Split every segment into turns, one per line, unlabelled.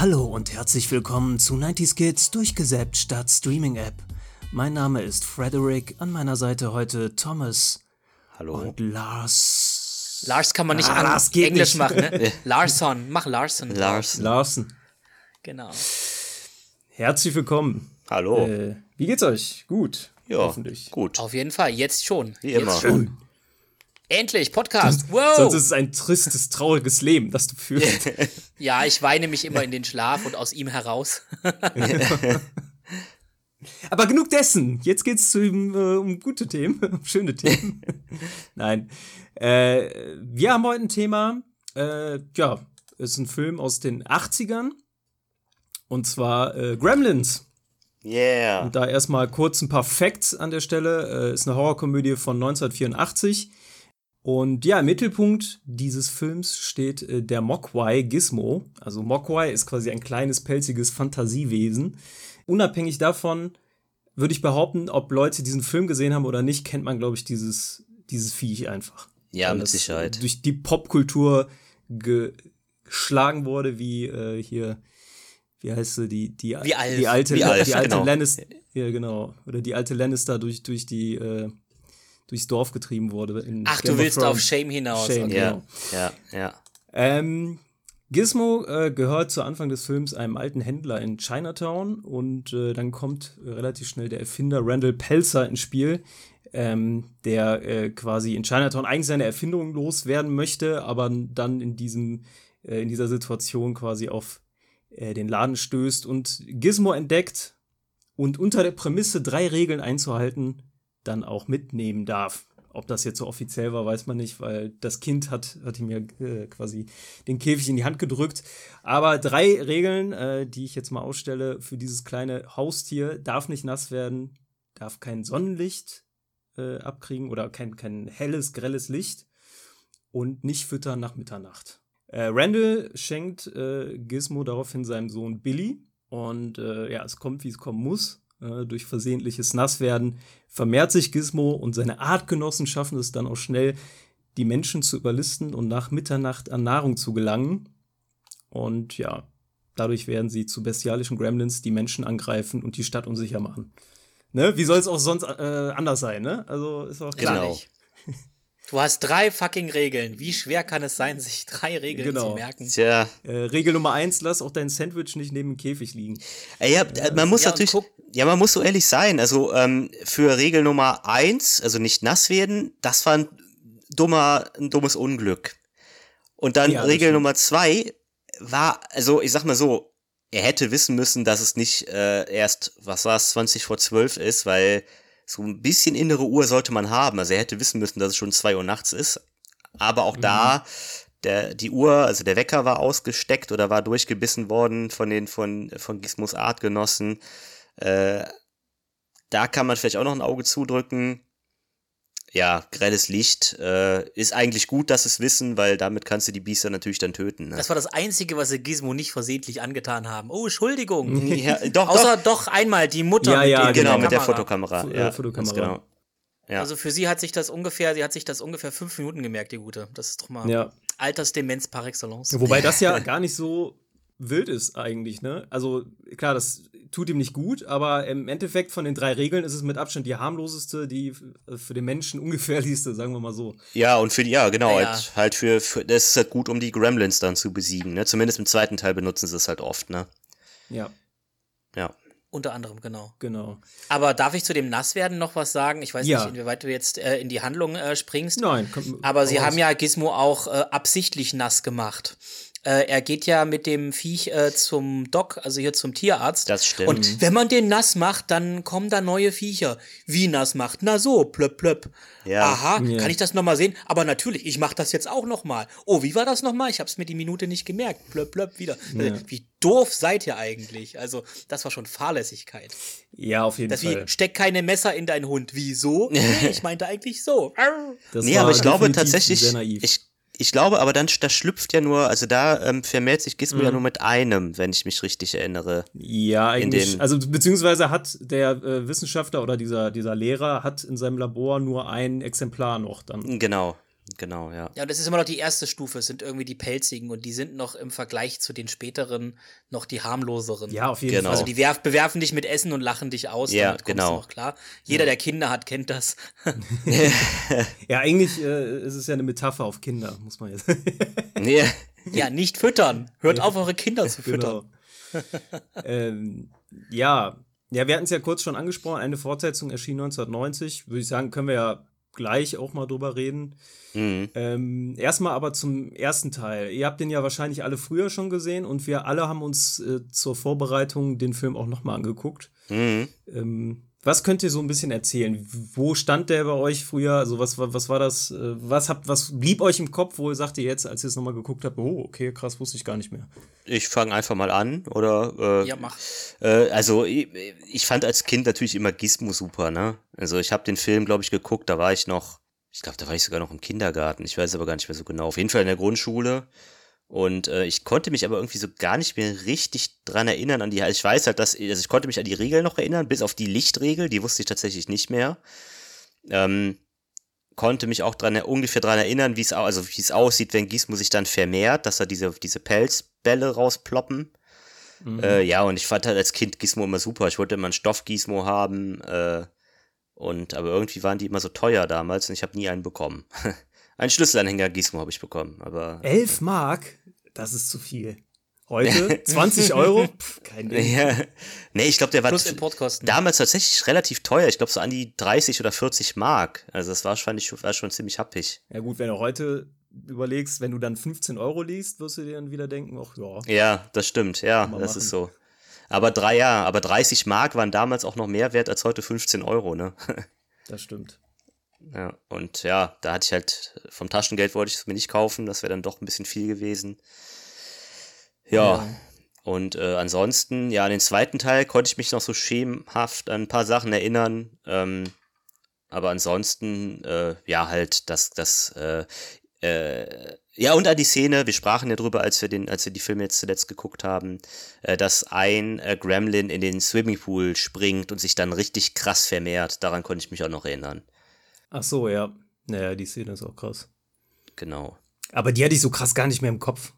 Hallo und herzlich willkommen zu 90s Kids durchgesäppt statt Streaming App. Mein Name ist Frederick, an meiner Seite heute Thomas.
Hallo.
Und Lars.
Lars kann man nicht
Ah,
an
Lars geht
Englisch
nicht.
machen, ne? Larson, mach Larson.
Lars.
Larsen.
Genau.
Herzlich willkommen.
Hallo.
Äh, wie geht's euch? Gut.
ja,
Hoffentlich.
gut.
Auf jeden Fall, jetzt schon.
Wie
jetzt
immer.
Schon. Endlich, Podcast. Wow.
Sonst ist es ein tristes, trauriges Leben, das du führst.
Ja, ich weine mich immer in den Schlaf und aus ihm heraus.
Aber genug dessen. Jetzt geht's zu, äh, um gute Themen, um schöne Themen. Nein. Äh, wir haben heute ein Thema. Äh, ja, es ist ein Film aus den 80ern. Und zwar äh, Gremlins.
Yeah.
Und da erstmal kurz ein paar Facts an der Stelle. Äh, ist eine Horrorkomödie von 1984. Und ja, im Mittelpunkt dieses Films steht äh, der Mogwai Gizmo. Also Mogwai ist quasi ein kleines, pelziges Fantasiewesen. Unabhängig davon würde ich behaupten, ob Leute diesen Film gesehen haben oder nicht, kennt man, glaube ich, dieses, dieses Viech einfach.
Ja, mit Sicherheit.
Durch die Popkultur ge geschlagen wurde, wie äh, hier, wie heißt sie, die, die,
Wie Alf.
die alte,
Wie Alf,
die alte
genau.
Lannister, ja, genau. Oder die alte Lannister durch, durch die, äh, durchs Dorf getrieben wurde. in
Ach,
Game
du willst auf. Shame hinaus.
Shame.
Okay.
Ja, ja, ja.
Ähm, Gizmo äh, gehört zu Anfang des Films einem alten Händler in Chinatown und äh, dann kommt relativ schnell der Erfinder Randall Pelzer ins Spiel, ähm, der äh, quasi in Chinatown eigentlich seine Erfindungen loswerden möchte, aber dann in diesem äh, in dieser Situation quasi auf äh, den Laden stößt und Gizmo entdeckt und unter der Prämisse drei Regeln einzuhalten dann auch mitnehmen darf. Ob das jetzt so offiziell war, weiß man nicht, weil das Kind hat, hat ihm ja äh, quasi den Käfig in die Hand gedrückt. Aber drei Regeln, äh, die ich jetzt mal ausstelle für dieses kleine Haustier, darf nicht nass werden, darf kein Sonnenlicht äh, abkriegen oder kein, kein helles, grelles Licht und nicht füttern nach Mitternacht. Äh, Randall schenkt äh, Gizmo daraufhin seinem Sohn Billy und äh, ja, es kommt, wie es kommen muss. Äh, durch versehentliches Nasswerden vermehrt sich Gizmo und seine Artgenossen schaffen es dann auch schnell, die Menschen zu überlisten und nach Mitternacht an Nahrung zu gelangen. Und ja, dadurch werden sie zu bestialischen Gremlins, die Menschen angreifen und die Stadt unsicher machen. Ne? Wie soll es auch sonst äh, anders sein, ne? Also ist auch klar.
Genau.
Du hast drei fucking Regeln. Wie schwer kann es sein, sich drei Regeln
Genau.
zu merken?
Tja.
Äh, Regel Nummer eins, lass auch dein Sandwich nicht neben dem Käfig liegen.
Äh, Ja, man muss
Ja,
natürlich,
guck-
ja, man muss so ehrlich sein. Also ähm, für Regel Nummer eins, also nicht nass werden, das war ein dummer, ein dummes Unglück. Und dann
Ja,
Regel. Nummer zwei war, also ich sag mal so, er hätte wissen müssen, dass es nicht äh, erst, was war es, 20 vor 12 ist, weil so ein bisschen innere Uhr sollte man haben. Also er hätte wissen müssen, dass es schon 2 Uhr nachts ist. Aber auch da, der, die Uhr, also der Wecker war ausgesteckt oder war durchgebissen worden von den, von, von Gizmos Artgenossen. Äh, da kann man vielleicht auch noch ein Auge zudrücken. Ja, grelles Licht äh, ist eigentlich gut, dass es wissen, weil damit kannst du die Biester natürlich dann töten. Ne?
Das war das Einzige, was sie Gizmo nicht versehentlich angetan haben. Oh, Entschuldigung.
ja, doch,
Außer
doch.
doch einmal die Mutter
Ja,
mit,
ja,
den,
Genau,
mit
mit der
Kamera.
Fotokamera.
Fo- äh,
ja,
Fotokamera.
Genau. Ja.
Also für sie hat sich das ungefähr, sie hat sich das ungefähr fünf Minuten gemerkt, die Gute. Das ist doch mal
Ja.
Altersdemenz par excellence.
Wobei das ja gar nicht so wild ist eigentlich, ne? Also klar, das tut ihm nicht gut, aber im Endeffekt von den drei Regeln ist es mit Abstand die harmloseste, die f- für den Menschen ungefährlichste, sagen wir mal so.
Ja, und für die, ja, genau,
Ja, ja.
Halt, halt für, für, das ist halt gut, um die Gremlins dann zu besiegen, ne? Zumindest im zweiten Teil benutzen sie es halt oft, ne?
Ja,
Ja.
Unter anderem, genau.
genau.
Aber darf ich zu dem Nasswerden noch was sagen? Ich weiß
Ja.
nicht, inwieweit du jetzt äh, in die Handlung äh, springst.
Nein, komm,
Aber sie
hau
haben
raus.
ja Gizmo auch äh, absichtlich nass gemacht. Äh, er geht ja mit dem Viech äh, zum Doc, also hier zum Tierarzt.
Das stimmt.
Und wenn man den nass macht, dann kommen da neue Viecher. Wie nass macht? Na so, plöpp, plöpp.
Ja.
Aha,
Ja.
kann ich das nochmal sehen? Aber natürlich, ich mach das jetzt auch nochmal. Oh, wie war das nochmal? Ich hab's mir die Minute nicht gemerkt. Plöpp, plöpp, wieder.
Ja.
Wie doof seid ihr eigentlich? Also, das war schon Fahrlässigkeit.
Ja, auf jeden
Das
Fall.
wie, steck keine Messer in deinen Hund. Wieso? Nee, ich meinte eigentlich so.
Das
nee,
war
aber ich glaube tatsächlich,
sehr naiv.
ich, ich glaube aber dann, das schlüpft ja nur, also da ähm, vermehrt sich Gizmo
Mhm.
ja nur mit einem, wenn ich mich richtig erinnere.
Ja, eigentlich. also beziehungsweise hat der äh, Wissenschaftler oder dieser, dieser Lehrer hat in seinem Labor nur ein Exemplar noch dann.
Genau. Genau, ja.
Ja, und das ist immer noch die erste Stufe, es sind irgendwie die Pelzigen und die sind noch im Vergleich zu den späteren noch die harmloseren.
Ja, auf jeden
Genau.
Fall.
Also die werf, bewerfen dich mit Essen und lachen dich aus,
Ja, genau.
noch klar. Jeder, der Kinder hat, kennt das.
Ja, eigentlich äh, ist es ja eine Metapher auf Kinder, muss man jetzt.
Nee.
Ja, nicht füttern. Hört auf, eure Kinder zu füttern.
genau. ähm, ja, ja, wir hatten es ja kurz schon angesprochen. Eine Fortsetzung erschien 1990. Würde ich sagen, können wir ja gleich auch mal drüber reden.
Mhm.
Ähm, erstmal aber zum ersten Teil. Ihr habt den ja wahrscheinlich alle früher schon gesehen und wir alle haben uns äh, zur Vorbereitung den Film auch nochmal angeguckt.
Mhm.
Ähm, was könnt ihr so ein bisschen erzählen? Wo stand der bei euch früher? Also was, war- was war das? äh, Was habt, was blieb euch im Kopf, wo ihr sagt ihr jetzt, als ihr es nochmal geguckt habt, oh, okay, krass, wusste ich gar nicht mehr.
Ich fange einfach mal an, oder? Äh,
Ja, mach.
Äh, also ich, ich fand als Kind natürlich immer Gizmo super, ne? Also ich habe den Film, glaube ich, geguckt, da war ich noch, ich glaube, da war ich sogar noch im Kindergarten, ich weiß aber gar nicht mehr so genau. Auf jeden Fall in der Grundschule. Und äh, ich konnte mich aber irgendwie so gar nicht mehr richtig dran erinnern an die, also ich weiß halt, dass, also ich konnte mich an die Regeln noch erinnern, bis auf die Lichtregel, die wusste ich tatsächlich nicht mehr. Ähm, konnte mich auch dran, ungefähr dran erinnern, wie es also wie es aussieht, wenn Gizmo sich dann vermehrt, dass da diese, diese Pelzbälle rausploppen. Äh, ja, und ich fand halt als Kind Gizmo immer super. Ich wollte immer einen Stoff-Gizmo haben. Äh, und aber irgendwie waren die immer so teuer damals und ich habe nie einen bekommen. einen Schlüsselanhänger Gizmo habe ich bekommen, aber
Elf Mark? Das ist zu viel. Heute 20 Euro? Pff, kein Ding.
ja. Nee, ich glaube, der war
Importkosten.
damals tatsächlich relativ teuer. Ich glaube so an die 30 oder 40 Mark. Also das war wahrscheinlich war schon ziemlich happig.
Ja gut, wenn du heute überlegst, wenn du dann 15 Euro liest, wirst du dir dann wieder denken, ach ja.
Ja, das stimmt. Ja, das
machen.
ist so. Aber drei, ja, aber 30 Mark waren damals auch noch mehr wert als heute 15 Euro, ne?
Das stimmt.
Ja, und ja, da hatte ich halt, vom Taschengeld wollte ich es mir nicht kaufen, das wäre dann doch ein bisschen viel gewesen. Ja,
Ja.
und äh, ansonsten, ja, an den zweiten Teil konnte ich mich noch so schemenhaft an ein paar Sachen erinnern. Ähm, aber ansonsten, äh, ja, halt, das, das, äh, äh, ja, und an die Szene, wir sprachen ja drüber, als wir den, als wir die Filme jetzt zuletzt geguckt haben, äh, dass ein äh, Gremlin in den Swimmingpool springt und sich dann richtig krass vermehrt. Daran konnte ich mich auch noch erinnern.
Ach so, ja. Naja, die Szene ist auch krass.
Genau.
Aber die hatte ich so krass gar nicht mehr im Kopf.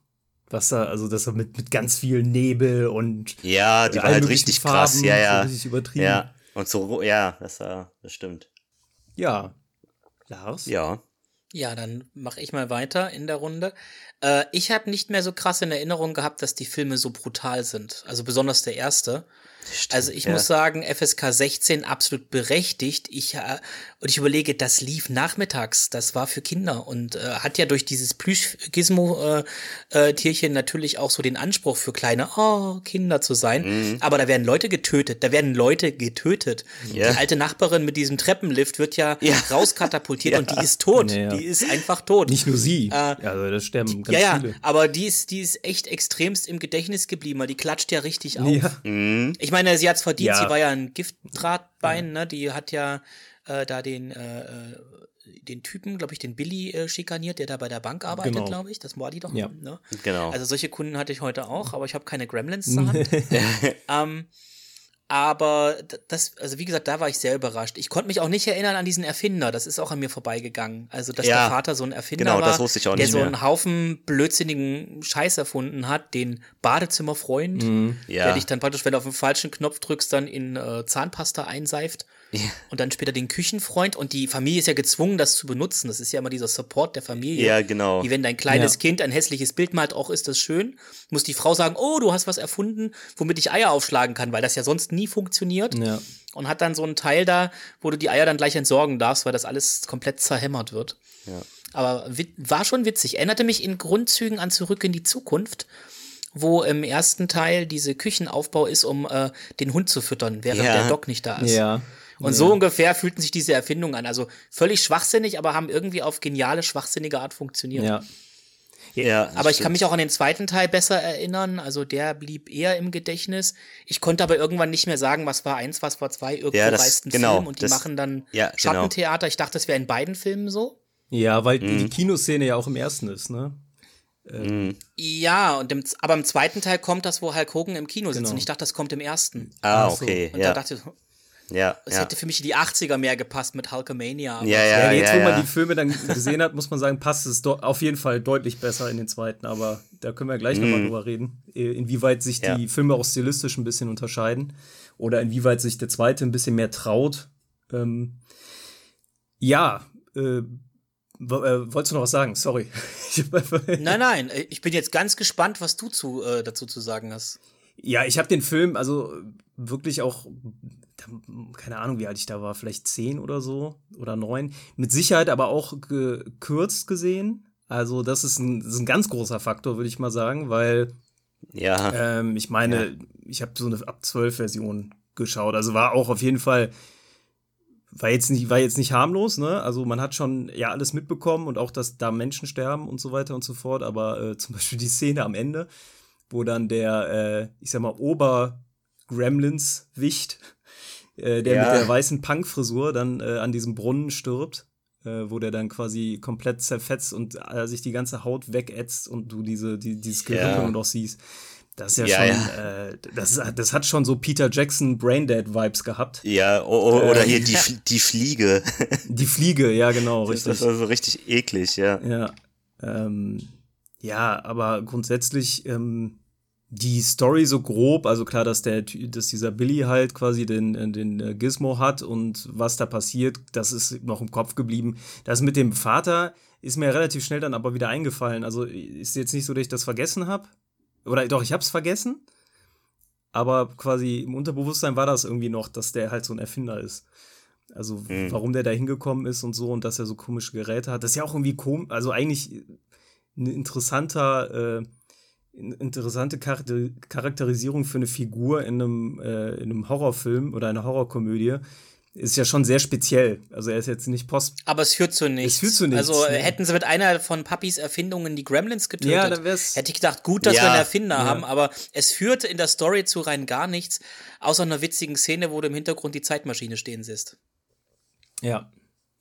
Was da, also das mit, mit ganz viel Nebel und
Ja, die war
allen
halt richtig krass.
Farben,
Ja, ja.
So richtig übertrieben.
Ja. Und so, ja, das war, das stimmt.
Ja. Lars?
Ja.
Ja, dann mache ich mal weiter in der Runde. Äh, ich habe nicht mehr so krass in Erinnerung gehabt, dass die Filme so brutal sind. Also besonders der erste.
Stimmt,
Also ich
ja.
muss sagen, FSK 16 absolut berechtigt. Ich äh, und ich überlege, das lief nachmittags, das war für Kinder und äh, hat ja durch dieses Plüsch-Gizmo äh, äh, Tierchen natürlich auch so den Anspruch für kleine oh, Kinder zu sein.
Mhm.
Aber da werden Leute getötet, da werden Leute getötet.
Ja.
Die alte Nachbarin mit diesem Treppenlift wird ja,
Ja.
rauskatapultiert
Ja.
und die ist tot. Die ist einfach tot.
Nicht nur sie.
Äh,
also da sterben ganz
ja, ja,
viele.
aber die ist, die ist echt extremst im Gedächtnis geblieben, weil die klatscht ja richtig auf.
Ja.
Mhm.
Ich meine, sie hat's verdient,
Ja.
sie war ja ein Giftdrahtbein, ne? Die hat ja äh, da den, äh, äh, den Typen, glaube ich, den Billy äh, schikaniert, der da bei der Bank arbeitet,
Genau.
glaube ich. Das war die doch.
Ja.
Ne?
Genau.
Also solche Kunden hatte ich heute auch, aber ich habe keine Gremlins zur Hand. ähm, aber das, also wie gesagt, da war ich sehr überrascht. Ich konnte mich auch nicht erinnern an diesen Erfinder. Das ist auch an mir vorbeigegangen. Also, dass
Ja,
der Vater so ein Erfinder
genau,
war,
das wusste ich auch
der
nicht
so
mehr.
einen Haufen blödsinnigen Scheiß erfunden hat, den Badezimmerfreund,
Mhm.
Ja.
der dich dann praktisch, wenn du auf den falschen Knopf drückst, dann in äh, Zahnpasta einseift.
Ja.
Und dann später den Küchenfreund. Und die Familie ist ja gezwungen, das zu benutzen. Das ist ja immer dieser Support der Familie.
Ja, genau.
Wie wenn dein kleines
Ja.
Kind ein hässliches Bild malt, auch ist das schön, muss die Frau sagen, oh, du hast was erfunden, womit ich Eier aufschlagen kann, weil das ja sonst nie funktioniert.
Ja.
Und hat dann so einen Teil da, wo du die Eier dann gleich entsorgen darfst, weil das alles komplett zerhämmert wird.
Ja.
Aber war schon witzig. Erinnerte mich in Grundzügen an Zurück in die Zukunft, wo im ersten Teil diese Küchenaufbau ist, um äh, den Hund zu füttern, während
Ja.
der Doc nicht da ist.
Ja.
Und so ungefähr fühlten sich diese Erfindungen an. Also völlig schwachsinnig, aber haben irgendwie auf geniale, schwachsinnige Art funktioniert.
Ja.
Ja,
Aber ich kann mich auch an den zweiten Teil besser erinnern. Also der blieb eher im Gedächtnis. Ich konnte aber irgendwann nicht mehr sagen, was war eins, was war zwei. Irgendwo
Ja, das-
reißt ein
genau,
Film und die
das-
machen dann
ja, genau.
Schattentheater. Ich dachte, das wäre in beiden Filmen so.
Ja, weil
Mhm.
die Kinoszene ja auch im ersten ist, ne?
Ja, und im, aber im zweiten Teil kommt das, wo Hulk Hogan im Kino sitzt.
Genau.
Und ich dachte, das kommt im ersten.
Ah,
Ach so.
okay,
Und
ja.
da dachte ich,
Ja,
Es
ja.
hätte für mich in die 80er mehr gepasst mit Hulkamania. aber-
Ja,
Ja,
ja,
jetzt,
ja,
wo man
ja.
die Filme dann gesehen hat, muss man sagen, passt es auf jeden Fall deutlich besser in den zweiten, aber da können wir gleich nochmal drüber reden, äh, inwieweit sich
Mhm. Ja.
die Filme auch stilistisch ein bisschen unterscheiden oder inwieweit sich der zweite ein bisschen mehr traut. Ähm, ja, äh, äh, wolltest du noch was sagen? Sorry.
Nein, nein, ich bin jetzt ganz gespannt, was du zu, äh, dazu zu sagen hast.
Ja, ich habe den Film also wirklich auch, keine Ahnung, wie alt ich da war, vielleicht zehn oder so oder neun, mit Sicherheit aber auch gekürzt gesehen. Also das ist ein, das ist ein ganz großer Faktor, würde ich mal sagen, weil
Ja,
ähm, ich meine, ich habe so eine ab 12 Version geschaut. Also war auch auf jeden Fall war jetzt nicht war jetzt nicht harmlos, ne? Also man hat schon ja alles mitbekommen und auch dass da Menschen sterben und so weiter und so fort. Aber äh, zum Beispiel die Szene am Ende, wo dann der äh, ich sag mal Ober Gremlins Wicht, äh, der
Ja.
mit der weißen Punk-Frisur dann äh, an diesem Brunnen stirbt. Äh, wo der dann quasi komplett zerfetzt und äh, sich die ganze Haut wegätzt und du diese, die, dieses Gehirn
Ja.
noch siehst. Das ist ja,
Ja,
schon,
ja.
Äh, das, das hat schon so Peter Jackson Braindead-Vibes gehabt.
ja, o- o- oder
Äh,
hier die, die Fliege.
Die Fliege, ja, genau,
Das
richtig.
war so richtig eklig, ja.
Ja, ähm, ja, aber grundsätzlich ähm, die Story so grob, also klar, dass der, dass dieser Billy halt quasi den, äh, den äh, Gizmo hat und was da passiert, das ist noch im Kopf geblieben. Das mit dem Vater ist mir relativ schnell dann aber wieder eingefallen. Also ist jetzt nicht so, dass ich das vergessen habe. Oder doch, ich hab's vergessen. Aber quasi im Unterbewusstsein war das irgendwie noch, dass der halt so ein Erfinder ist. Also
Hm.
warum der da hingekommen ist und so und dass er so komische Geräte hat. Das ist ja auch irgendwie komisch, also eigentlich ein interessanter, äh, interessante Charakter Charakterisierung für eine Figur in einem, äh, in einem Horrorfilm oder einer Horrorkomödie. Ist ja schon sehr speziell. Also er ist jetzt nicht Post.
Aber es führt zu nichts.
Es führt zu nichts,
Also äh,
ne.
hätten sie mit einer von Papis Erfindungen die Gremlins getötet,
Ja, dann wär's-
hätte ich gedacht, gut, dass
Ja,
wir einen Erfinder
ja.
haben, aber es führte in der Story zu rein gar nichts, außer einer witzigen Szene, wo du im Hintergrund die Zeitmaschine stehen siehst.
Ja.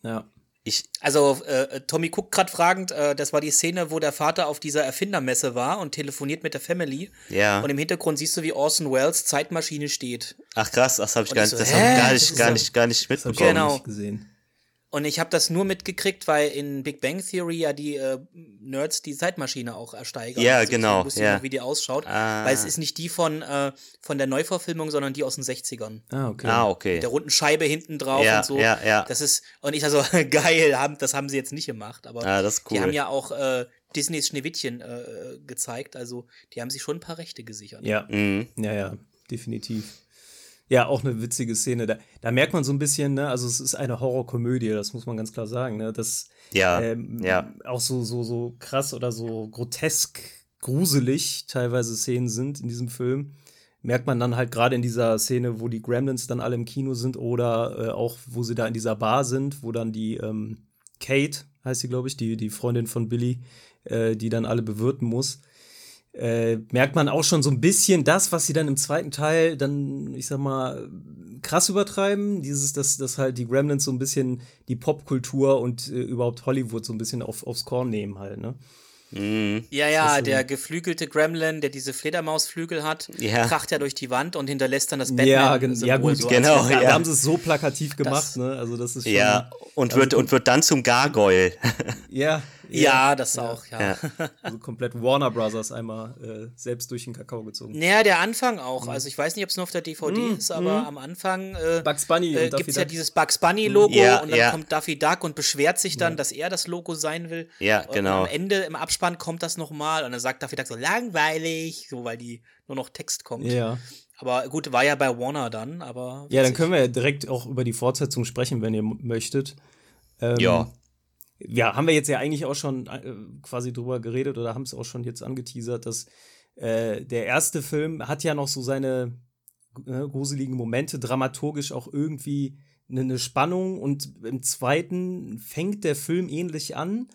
Ja.
Ich,
Also äh, Tommy guckt gerade fragend, äh, das war die Szene, wo der Vater auf dieser Erfindermesse war und telefoniert mit der Family.
Ja.
Und im Hintergrund siehst du, wie Orson Welles Zeitmaschine steht.
ach krass, das habe ich gar
so,
das hab ich gar nicht, gar
so-
nicht, gar nicht mitbekommen.
Genau.
nicht gesehen.
Und ich habe das nur mitgekriegt, weil in Big Bang Theory ja die äh, Nerds die Zeitmaschine auch ersteigern.
Ja,
Also deswegen
genau,
wusste ich
ja.
noch, wie die ausschaut.
Ah.
Weil es ist nicht die von, äh, von der Neuverfilmung, sondern die aus den 60ern.
Ah, okay.
Ah, okay.
Mit der runden Scheibe hinten drauf
Ja,
und so.
ja, ja.
Das ist, und ich also, geil, haben, das haben sie jetzt nicht gemacht. Aber
Ah, das ist
die
cool.
haben ja auch äh, Disneys Schneewittchen äh, gezeigt. Also die haben sich schon ein paar Rechte gesichert.
Ja.
Mhm.
Ja, ja, definitiv. Ja, auch eine witzige Szene. Da, da merkt man so ein bisschen, ne, also es ist eine Horrorkomödie, das muss man ganz klar sagen, ne, dass
Ja,
ähm,
ja.
auch so, so, so krass oder so grotesk gruselig teilweise Szenen sind in diesem Film. Merkt man dann halt gerade in dieser Szene, wo die Gremlins dann alle im Kino sind oder äh, auch, wo sie da in dieser Bar sind, wo dann die ähm, Kate, heißt sie, glaube ich, die, die Freundin von Billy, äh, die dann alle bewirten muss äh, merkt man auch schon so ein bisschen das, was sie dann im zweiten Teil dann, ich sag mal, krass übertreiben. Dieses, dass, dass halt die Gremlins so ein bisschen die Popkultur und äh, überhaupt Hollywood so ein bisschen auf, aufs Korn nehmen halt, ne?
Mhm.
Ja, ja,
so-
der geflügelte Gremlin, der diese Fledermausflügel hat,
Ja.
kracht ja durch die Wand und hinterlässt dann das Batman.
ja, gen ja, gut,
so
genau,
als-
Da,
ja.
da haben sie es so plakativ gemacht,
Das-
ne? Also das ist schon,
Ja, und
also
wird, und wird dann zum Gargoyle.
ja,
Ja, das auch, ja.
Ja.
also komplett Warner Brothers einmal äh, selbst durch den Kakao gezogen.
Naja, der Anfang auch.
Mhm.
Also ich weiß nicht, ob es nur auf der DVD ist, aber am Anfang äh,
Bugs Bunny
äh, gibt es ja dieses Bugs Bunny-Logo
Ja,
und dann
ja.
kommt Daffy Duck und beschwert sich dann, dass er das Logo sein will.
Ja,
Und
genau.
am Ende im Abspann kommt das nochmal und dann sagt Daffy Duck so langweilig, so weil die nur noch Text kommt.
Ja.
Aber gut, war ja bei Warner dann, aber.
Ja, dann können wir ja direkt auch über die Fortsetzung sprechen, wenn ihr möchtet. Ähm,
Ja.
Ja, haben wir jetzt ja eigentlich auch schon äh, quasi drüber geredet oder haben es auch schon jetzt angeteasert, dass äh, der erste Film hat ja noch so seine äh, gruseligen Momente, dramaturgisch auch irgendwie eine, eine Spannung und im zweiten fängt der Film ähnlich an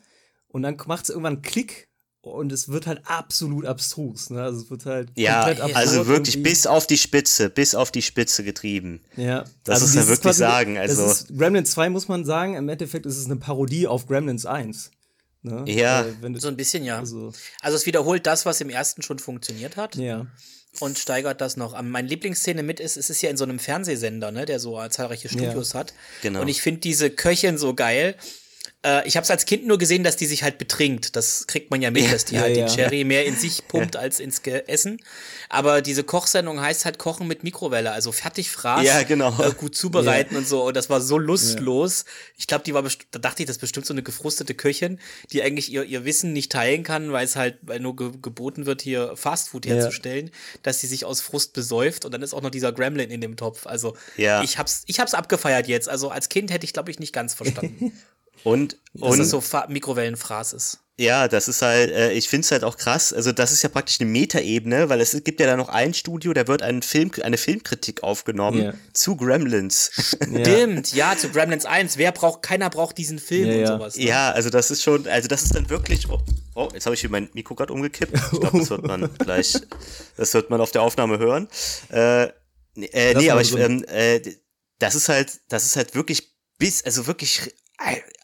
und dann macht es irgendwann Klick und es wird halt absolut abstrus. Ne? Also es wird halt
Ja, also wirklich
irgendwie.
bis auf die Spitze, bis auf die Spitze getrieben.
Ja,
Das muss man wirklich sagen, also-
das ist, Gremlins 2 muss man sagen, im Endeffekt ist es eine Parodie auf Gremlins 1. Ne?
Ja.
Wenn du,
So ein bisschen, ja.
also,
Also es wiederholt das, was im ersten schon funktioniert hat
ja.
und steigert das noch. Am- Meine Lieblingsszene mit ist, es ist ja in so einem Fernsehsender, ne, der so zahlreiche Studios hat.
Genau.
Und ich finde diese Köchin so geil. Äh, ich habe es als Kind nur gesehen, dass die sich halt betrinkt. Das kriegt man ja mit, dass die
Ja,
halt
ja.
den Sherry mehr in sich pumpt als ins Essen. Aber diese Kochsendung heißt halt Kochen mit Mikrowelle, also Fertigfraß,
Ja, genau.
äh, gut zubereiten und so. Und das war so lustlos. Ich glaube, die war, da dachte ich, das ist bestimmt so eine gefrustete Köchin, die eigentlich ihr, ihr Wissen nicht teilen kann, weil es halt weil nur ge geboten wird, hier Fastfood herzustellen, dass sie sich aus Frust besäuft und dann ist auch noch dieser Gremlin in dem Topf. Also
Ja.
ich hab's, ich hab's abgefeiert jetzt. Also als Kind hätte ich, glaube ich, nicht ganz verstanden,
Und, und
es so Fa Mikrowellenfraß ist.
Ja, das ist halt, äh, ich finde es halt auch krass. Also, das ist ja praktisch eine Metaebene, weil es gibt ja da noch ein Studio, da wird ein Film, eine Filmkritik aufgenommen
Ja.
zu Gremlins.
Stimmt, ja, zu Gremlins 1. Wer braucht, keiner braucht diesen Film
Ja,
und
ja.
sowas. ne?
ja, also das ist schon, also das ist dann wirklich. Oh, oh jetzt habe ich hier mein Mikro gerade umgekippt. Ich glaube, das wird man gleich, das wird man auf der Aufnahme hören. Äh, nee, äh, nee aber ich, ähm, äh, das ist halt, das ist halt wirklich bis, also wirklich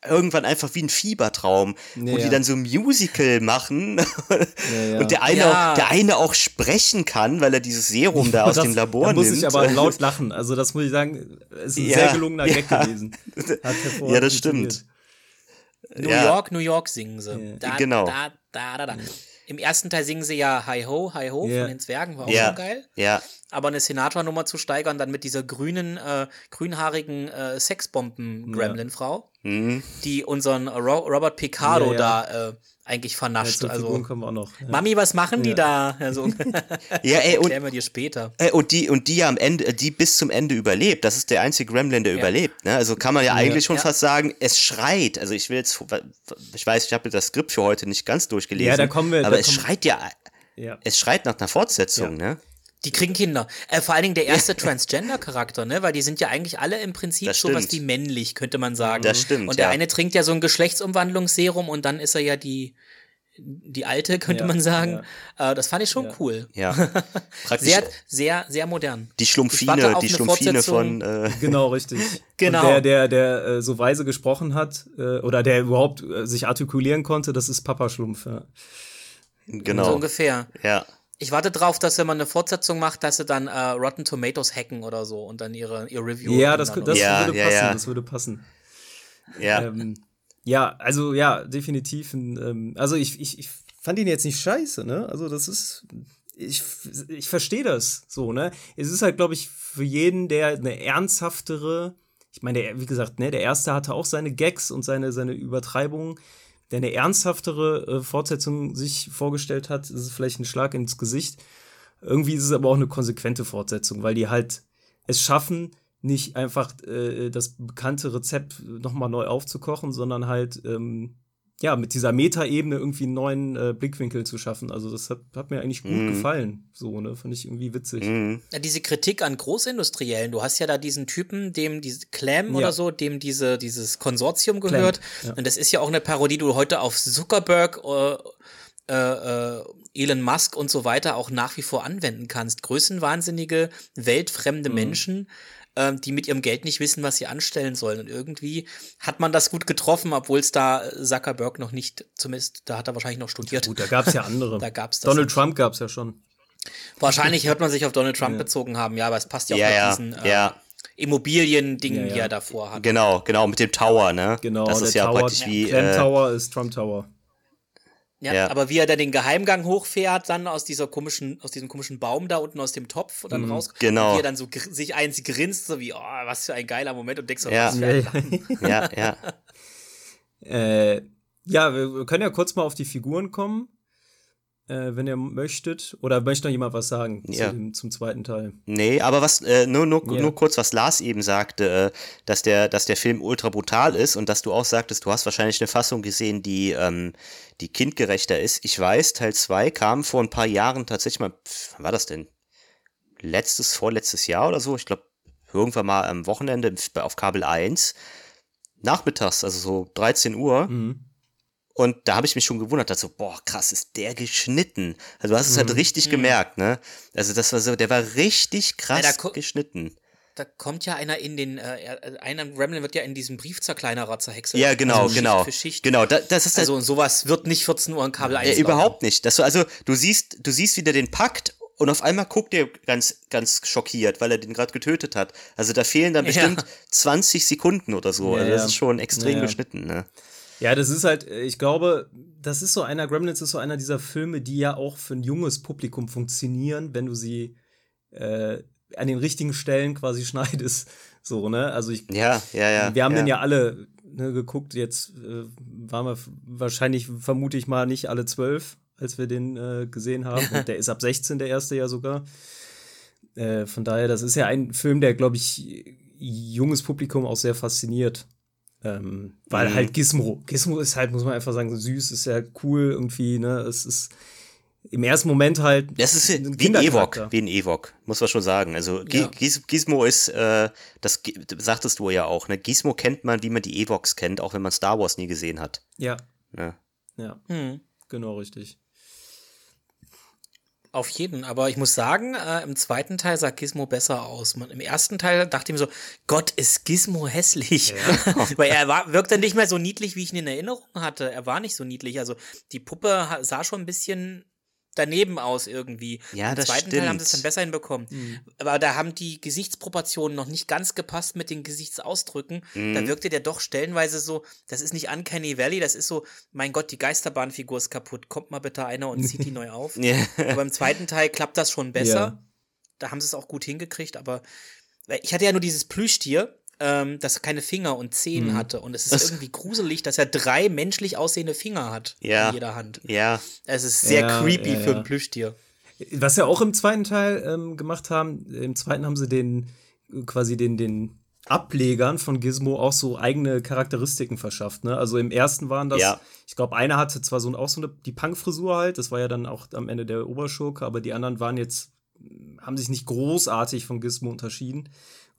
irgendwann einfach wie ein Fiebertraum, wo
Ja.
die dann so ein Musical machen
ja.
und der eine,
Ja.
auch, der eine auch sprechen kann, weil er dieses Serum da aus
das,
dem Labor
da muss
nimmt.
ich aber laut lachen. Also das muss ich sagen, es ist ein
Ja,
sehr gelungener Gag
ja.
gewesen. Hat hervorragend
Ja, das stimmt.
New
Ja.
York, New York singen sie.
Ja.
Da,
Genau.
Da, da, da, da. Im ersten Teil singen sie ja Hi Ho, Hi Ho
Ja.
von den Zwergen, war auch
Ja.
schon geil.
Ja,
Aber eine Senator-Nummer zu steigern, dann mit dieser grünen, äh, grünhaarigen äh, Sexbomben-Gremlin-Frau,
mhm.
die unseren Ro Robert Picardo
Ja, ja.
da äh, eigentlich
Ja,
vernascht.
zu
also,
kommen wir auch noch. Ja.
Mami, was machen die
Ja.
da? Also,
ja ey, und,
erklären wir dir später.
äh, und die und die ja am Ende, die bis zum Ende überlebt. Das ist der einzige Gremlin, der
Ja.
überlebt. Ne? Also kann man ja eigentlich schon
Ja.
fast sagen, es schreit. Also ich will jetzt, ich weiß, ich habe das Skript für heute nicht ganz durchgelesen.
Ja, da kommen wir-
Aber es
kommen-
schreit ja,
Ja.
es schreit nach einer Fortsetzung, ne?
Die kriegen Kinder. Äh, vor allen Dingen der erste Transgender-Charakter, ne? Weil die sind ja eigentlich alle im Prinzip sowas wie männlich, könnte man sagen.
Das stimmt,
Und der
ja.
eine trinkt ja so ein Geschlechtsumwandlungsserum und dann ist er ja die, die alte, könnte
Ja,
man sagen. Äh, das fand ich schon
Ja.
cool.
Ja. Praktisch
Sehr, sehr, sehr modern.
die Schlumpfine, die Schlumpfine von, äh,
Genau, richtig.
Genau.
Und der, der, der äh, so weise gesprochen hat, äh, oder der überhaupt äh, sich artikulieren konnte, das ist Papa Schlumpf. Ja.
So
genau.
ungefähr.
Ja.
Ich warte drauf, dass wenn man eine Fortsetzung macht, dass sie dann äh, Rotten Tomatoes hacken oder so und dann ihre, ihr Review.
Ja, das, das
oder
Ja,
würde
ja,
passen.
ja.
Das würde passen.
Ja.
Ähm, ja, also ja, definitiv. Ein, ähm, also ich, ich, ich fand ihn jetzt nicht scheiße, ne? Also das ist, ich, ich verstehe das so, ne? Es ist halt, glaube ich, für jeden, der eine ernsthaftere, ich meine, der, wie gesagt, ne, der erste hatte auch seine Gags und seine, seine Übertreibungen. Der eine ernsthaftere äh, Fortsetzung sich vorgestellt hat, ist es vielleicht ein Schlag ins Gesicht. Irgendwie ist es aber auch eine konsequente Fortsetzung, weil die halt es schaffen, nicht einfach äh, das bekannte Rezept nochmal neu aufzukochen, sondern halt ähm, ja mit dieser Metaebene irgendwie einen neuen äh, Blickwinkel zu schaffen. Also das hat, hat mir eigentlich gut gefallen. So, ne? Fand ich irgendwie witzig.
Mhm.
Ja, diese Kritik an Großindustriellen, du hast ja da diesen Typen, dem diese Clam
Ja.
oder so, dem diese, dieses Konsortium gehört.
ja.
Und das ist ja auch eine Parodie, die du heute auf Zuckerberg, äh, äh, äh, Elon Musk und so weiter auch nach wie vor anwenden kannst. Größenwahnsinnige, weltfremde
Mhm.
Menschen, ähm, die mit ihrem Geld nicht wissen, was sie anstellen sollen. Und irgendwie hat man das gut getroffen, obwohl es da Zuckerberg noch nicht, zumindest, da hat er wahrscheinlich noch studiert.
Gut, da gab es ja andere.
Da gab's das
Donald. Trump gab es ja schon.
Wahrscheinlich hört man sich auf Donald Trump bezogen haben, ja, aber es passt ja auch
Ja,
mit
ja,
diesen äh,
ja.
Immobilien-Dingen,
Ja, ja.
die er davor hat.
Genau, genau, mit dem Tower, ne?
Genau,
Das
der
ist ja
Tower,
praktisch wie.
Clem
Äh,
Tower ist Trump Tower.
Ja,
Ja.
aber wie er da den Geheimgang hochfährt, dann aus dieser komischen, aus diesem komischen Baum da unten aus dem Topf und dann raus,
genau.
und wie er dann so gr- sich eins grinst, so wie, oh, was für ein geiler Moment und denkst, so,
Ja.
was für ein
ja, ja.
Äh, ja, wir wir können ja kurz mal auf die Figuren kommen, äh, wenn ihr möchtet. Oder möchte noch jemand was sagen
Ja.
zu dem, zum zweiten Teil?
Nee, aber was, äh, nur, nur,
Ja.
nur kurz, was Lars eben sagte, äh, dass der, dass der Film ultra brutal ist und dass du auch sagtest, du hast wahrscheinlich eine Fassung gesehen, die, ähm, die kindgerechter ist. Ich weiß, Teil 2 kam vor ein paar Jahren tatsächlich mal, pf, wann war das denn? Letztes, vorletztes Jahr oder so? Ich glaube, irgendwann mal am Wochenende auf Kabel 1. Nachmittags, also so 13 Uhr.
Mhm.
Und da habe ich mich schon gewundert, dachte so, boah, krass, ist der geschnitten. Also du hast es halt richtig gemerkt, ne? Also das war so, der war richtig krass
Ja,
geschnitten.
da kommt ja einer in den, äh, einer Gremlin wird ja in diesem Briefzerkleinerer zerhexet.
Ja, genau,
also Schicht
genau.
Für Schicht.
Genau, da, das ist
Also sowas wird nicht 14 Uhr in Kabel 1
Ja, überhaupt nicht. Das, so- also du siehst, du siehst wieder den Pakt und auf einmal guckt er ganz, ganz schockiert, weil er den gerade getötet hat. Also da fehlen dann
Ja.
bestimmt 20 Sekunden oder so.
Ja,
also das
ja.
ist schon extrem
Ja, ja.
geschnitten. Ne?
Ja, das ist halt, äh, ich glaube, das ist so einer, Gremlins ist so einer dieser Filme, die ja auch für ein junges Publikum funktionieren, wenn du sie äh, an den richtigen Stellen quasi schneidest. So, ne? Also ich,
Ja, ja, ja.
wir haben
ja.
den ja alle ne, geguckt, jetzt äh, waren wir wahrscheinlich, vermute ich mal, nicht alle zwölf, als wir den äh, gesehen haben. Und der ist ab 16, der erste ja sogar. Äh, von daher, das ist ja ein Film, der, glaube ich, junges Publikum auch sehr fasziniert. Ähm, weil
Mhm.
halt Gizmo, Gizmo ist halt, muss man einfach sagen, süß, ist ja cool irgendwie, ne? Es ist im ersten Moment halt.
Das ist
ein
wie ein. Ewok, wie ein Ewok, muss man schon sagen. Also
Ja.
Giz Gizmo ist, äh, das sagtest du ja auch, ne? Gizmo kennt man, wie man die Ewoks kennt, auch wenn man Star Wars nie gesehen hat.
Ja,
Ne?
ja,
Hm.
genau richtig.
Auf jeden, aber ich muss sagen, äh, im zweiten Teil sah Gizmo besser aus. Man, Im ersten Teil dachte ich mir so, Gott, ist Gizmo hässlich. Weil er war, wirkte nicht mehr so niedlich, wie ich ihn in Erinnerung hatte. Er war nicht so niedlich. Also die Puppe sah schon ein bisschen daneben aus irgendwie.
Ja,
Im
das
zweiten Teil haben sie es
stimmt.
dann besser hinbekommen. Aber da haben die Gesichtsproportionen noch nicht ganz gepasst mit den Gesichtsausdrücken.
Mhm.
Da wirkte der doch stellenweise so, das ist nicht Uncanny Valley, das ist so, mein Gott, die Geisterbahnfigur ist kaputt. Kommt mal bitte einer und zieht die neu auf.
Ja.
Aber im zweiten Teil klappt das schon besser.
Ja.
Da haben sie es auch gut hingekriegt, aber ich hatte ja nur dieses Plüschtier, ähm, das keine Finger und Zehen
Mhm.
hatte. Und es ist irgendwie gruselig, dass er drei menschlich aussehende Finger hat
Ja.
in jeder Hand.
ja,
Es ist sehr
Ja,
creepy
ja,
für ein Plüschtier.
Was sie auch im zweiten Teil ähm, gemacht haben, im zweiten haben sie den quasi den, den Ablegern von Gizmo auch so eigene Charakteristiken verschafft. Ne? Also im ersten waren das,
Ja.
ich glaube, einer hatte zwar so ein, auch so eine, die Punk-Frisur halt, das war ja dann auch am Ende der Oberschurke, aber die anderen waren jetzt, haben sich nicht großartig von Gizmo unterschieden.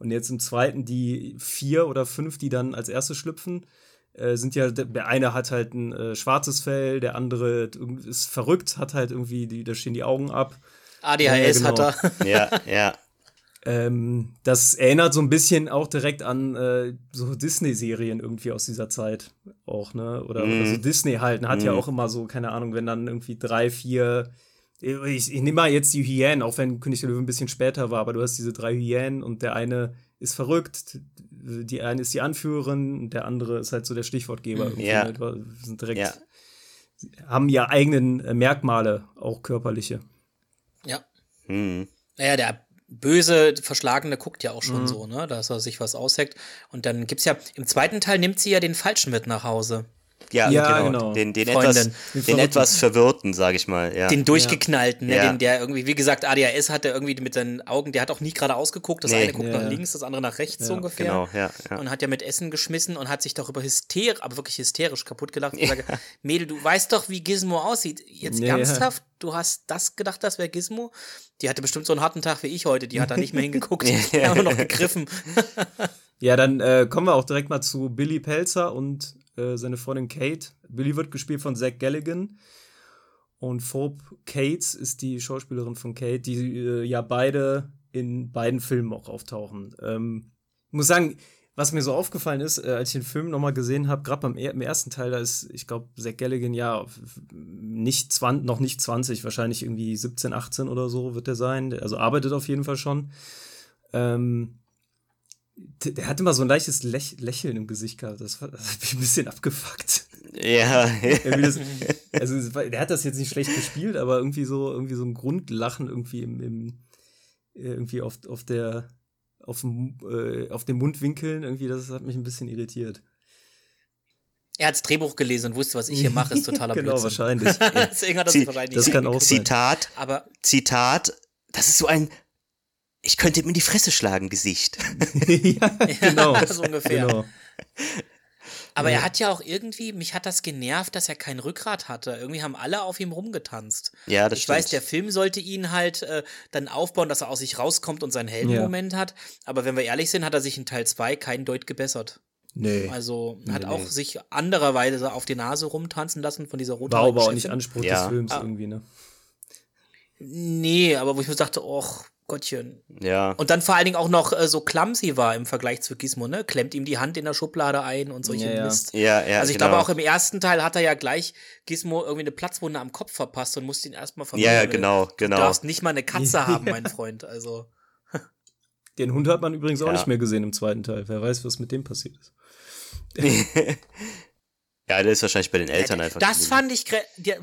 Und jetzt im zweiten die vier oder fünf, die dann als erste schlüpfen, äh, sind ja, der eine hat halt ein äh, schwarzes Fell, der andere ist verrückt, hat halt irgendwie, die, da stehen die Augen ab.
ADHS
Ja,
hat
genau.
er.
ja, ja.
Ähm, das erinnert so ein bisschen auch direkt an äh, so Disney-Serien irgendwie aus dieser Zeit auch, ne? Oder, oder so Disney halt, ne? hat ja
Mhm.
auch immer so, keine Ahnung, wenn dann irgendwie drei, vier, ich, ich nehme mal jetzt die Hyänen, auch wenn König der Löwe ein bisschen später war, aber du hast diese drei Hyänen und der eine ist verrückt, die eine ist die Anführerin und der andere ist halt so der Stichwortgeber. irgendwie,
Ja.
ne? Sind direkt,
Ja.
haben ja eigenen äh, Merkmale, auch körperliche.
Ja.
Hm.
Naja, der böse Verschlagene guckt ja auch
Mhm.
schon so, ne, dass er sich was ausheckt. Und dann gibt's ja, im zweiten Teil nimmt sie ja den Falschen mit nach Hause.
Ja,
Ja,
genau.
genau.
Den, den,
Freundin.
etwas,
Den
etwas verwirrten, sag ich mal. Ja.
Den durchgeknallten, ne,
Ja.
den der irgendwie, wie gesagt, ADHS hat der irgendwie mit seinen Augen, der hat auch nie gerade ausgeguckt. Das
Nee.
eine guckt
Ja.
nach links, das andere nach rechts so ungefähr.
genau, ja, ja.
Und hat ja mit Essen geschmissen und hat sich darüber hysterisch, aber wirklich hysterisch kaputt gelacht. Ich sage, Mädel, du weißt doch, wie Gizmo aussieht. Jetzt ernsthaft? Du hast das gedacht, das wäre Gizmo? Die hatte bestimmt so einen harten Tag wie ich heute. Die hat da nicht mehr hingeguckt. Die haben nur noch gegriffen.
Ja, dann äh, kommen wir auch direkt mal zu Billy Pelzer und äh, seine Freundin Kate. Billy wird gespielt von Zach Galligan. Und Phoebe Cates ist die Schauspielerin von Kate, die äh, ja beide in beiden Filmen auch auftauchen. Ähm, ich muss sagen, was mir so aufgefallen ist, äh, als ich den Film nochmal gesehen habe, gerade beim er im ersten Teil, da ist, ich glaube, Zach Galligan ja nicht 20, noch nicht 20, wahrscheinlich irgendwie 17, 18 oder so wird er sein. Also arbeitet auf jeden Fall schon. Ähm, der der hat immer so ein leichtes Läch Lächeln im Gesicht gehabt. Das, war- das hat mich ein bisschen abgefuckt.
Ja,
das, also der hat das jetzt nicht schlecht gespielt, aber irgendwie so irgendwie so ein Grundlachen irgendwie im, im irgendwie auf, auf der auf dem, äh, auf den Mundwinkeln irgendwie das hat mich ein bisschen irritiert.
Er hat das Drehbuch gelesen und wusste, was ich hier mache, ist totaler
genau
Blödsinn.
wahrscheinlich.
Deswegen hat er es wahrscheinlich
das kann auch
hingekriegt.
sein.
Zitat,
Aber
Zitat, das ist so ein, ich könnte ihm in die Fresse schlagen, Gesicht.
ja, genau.
so ungefähr.
Genau.
Aber er hat ja auch irgendwie, mich hat das genervt, dass er kein Rückgrat hatte. Irgendwie haben alle auf ihm rumgetanzt.
Ja, das
ich
stimmt.
weiß, der Film sollte ihn halt äh, dann aufbauen, dass er aus sich rauskommt und seinen Heldenmoment hat. Aber wenn wir ehrlich sind, hat er sich in Teil 2 keinen Deut gebessert.
Nee.
Also hat
Nee,
auch
nee.
sich andererweise auf die Nase rumtanzen lassen von dieser roten
War aber auch nicht Anspruch
Ja.
des Films
Ah.
irgendwie, ne?
Nee, aber wo ich mir dachte, och, Gottchen.
Ja.
Und dann vor allen Dingen auch noch äh, so clumsy war im Vergleich zu Gizmo, ne? Klemmt ihm die Hand in der Schublade ein und solche
Ja, ja.
Mist.
Ja, ja,
also ich
genau.
glaube auch im ersten Teil hat er ja gleich Gizmo irgendwie eine Platzwunde am Kopf verpasst und musste ihn erstmal
Ja, ja,
verwandeln.
genau,
Du
genau.
darfst nicht mal eine Katze haben, mein Freund. Also
Den Hund hat man übrigens auch
Ja.
nicht mehr gesehen im zweiten Teil. Wer weiß, was mit dem passiert ist.
Ja, der ist wahrscheinlich bei den Eltern einfach.
das
geblieben.
fand ich,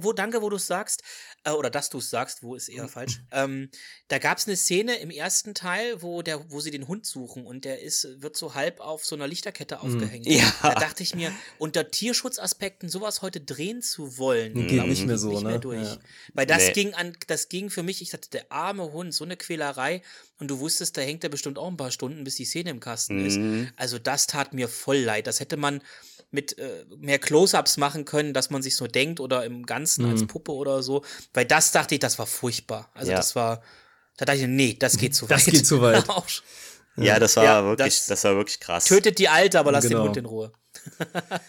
wo danke, wo du es sagst, äh, oder dass du es sagst, wo ist eher falsch. Ähm, da gab es eine Szene im ersten Teil, wo der, wo sie den Hund suchen und der ist, wird so halb auf so einer Lichterkette aufgehängt.
Mhm. Ja.
Da dachte ich mir, unter Tierschutzaspekten sowas heute drehen zu wollen,
Geht
glaub
nicht mehr so,
nicht
ne?
mehr durch.
Ja.
Weil das
Nee.
ging an, das ging für mich, ich dachte, der arme Hund, so eine Quälerei und du wusstest, da hängt er bestimmt auch ein paar Stunden, bis die Szene im Kasten ist.
Mhm.
Also das tat mir voll leid. Das hätte man mit äh, mehr Close-ups machen können, dass man sich so denkt oder im Ganzen als Puppe oder so. Weil das dachte ich, das war furchtbar. Also
Ja.
das war, da dachte ich, nee, das geht zu
Das
weit.
geht zu weit.
Ja, das war
Ja,
wirklich,
das-
das, war wirklich krass.
Tötet die Alte, aber lass
Genau.
den Hund in Ruhe.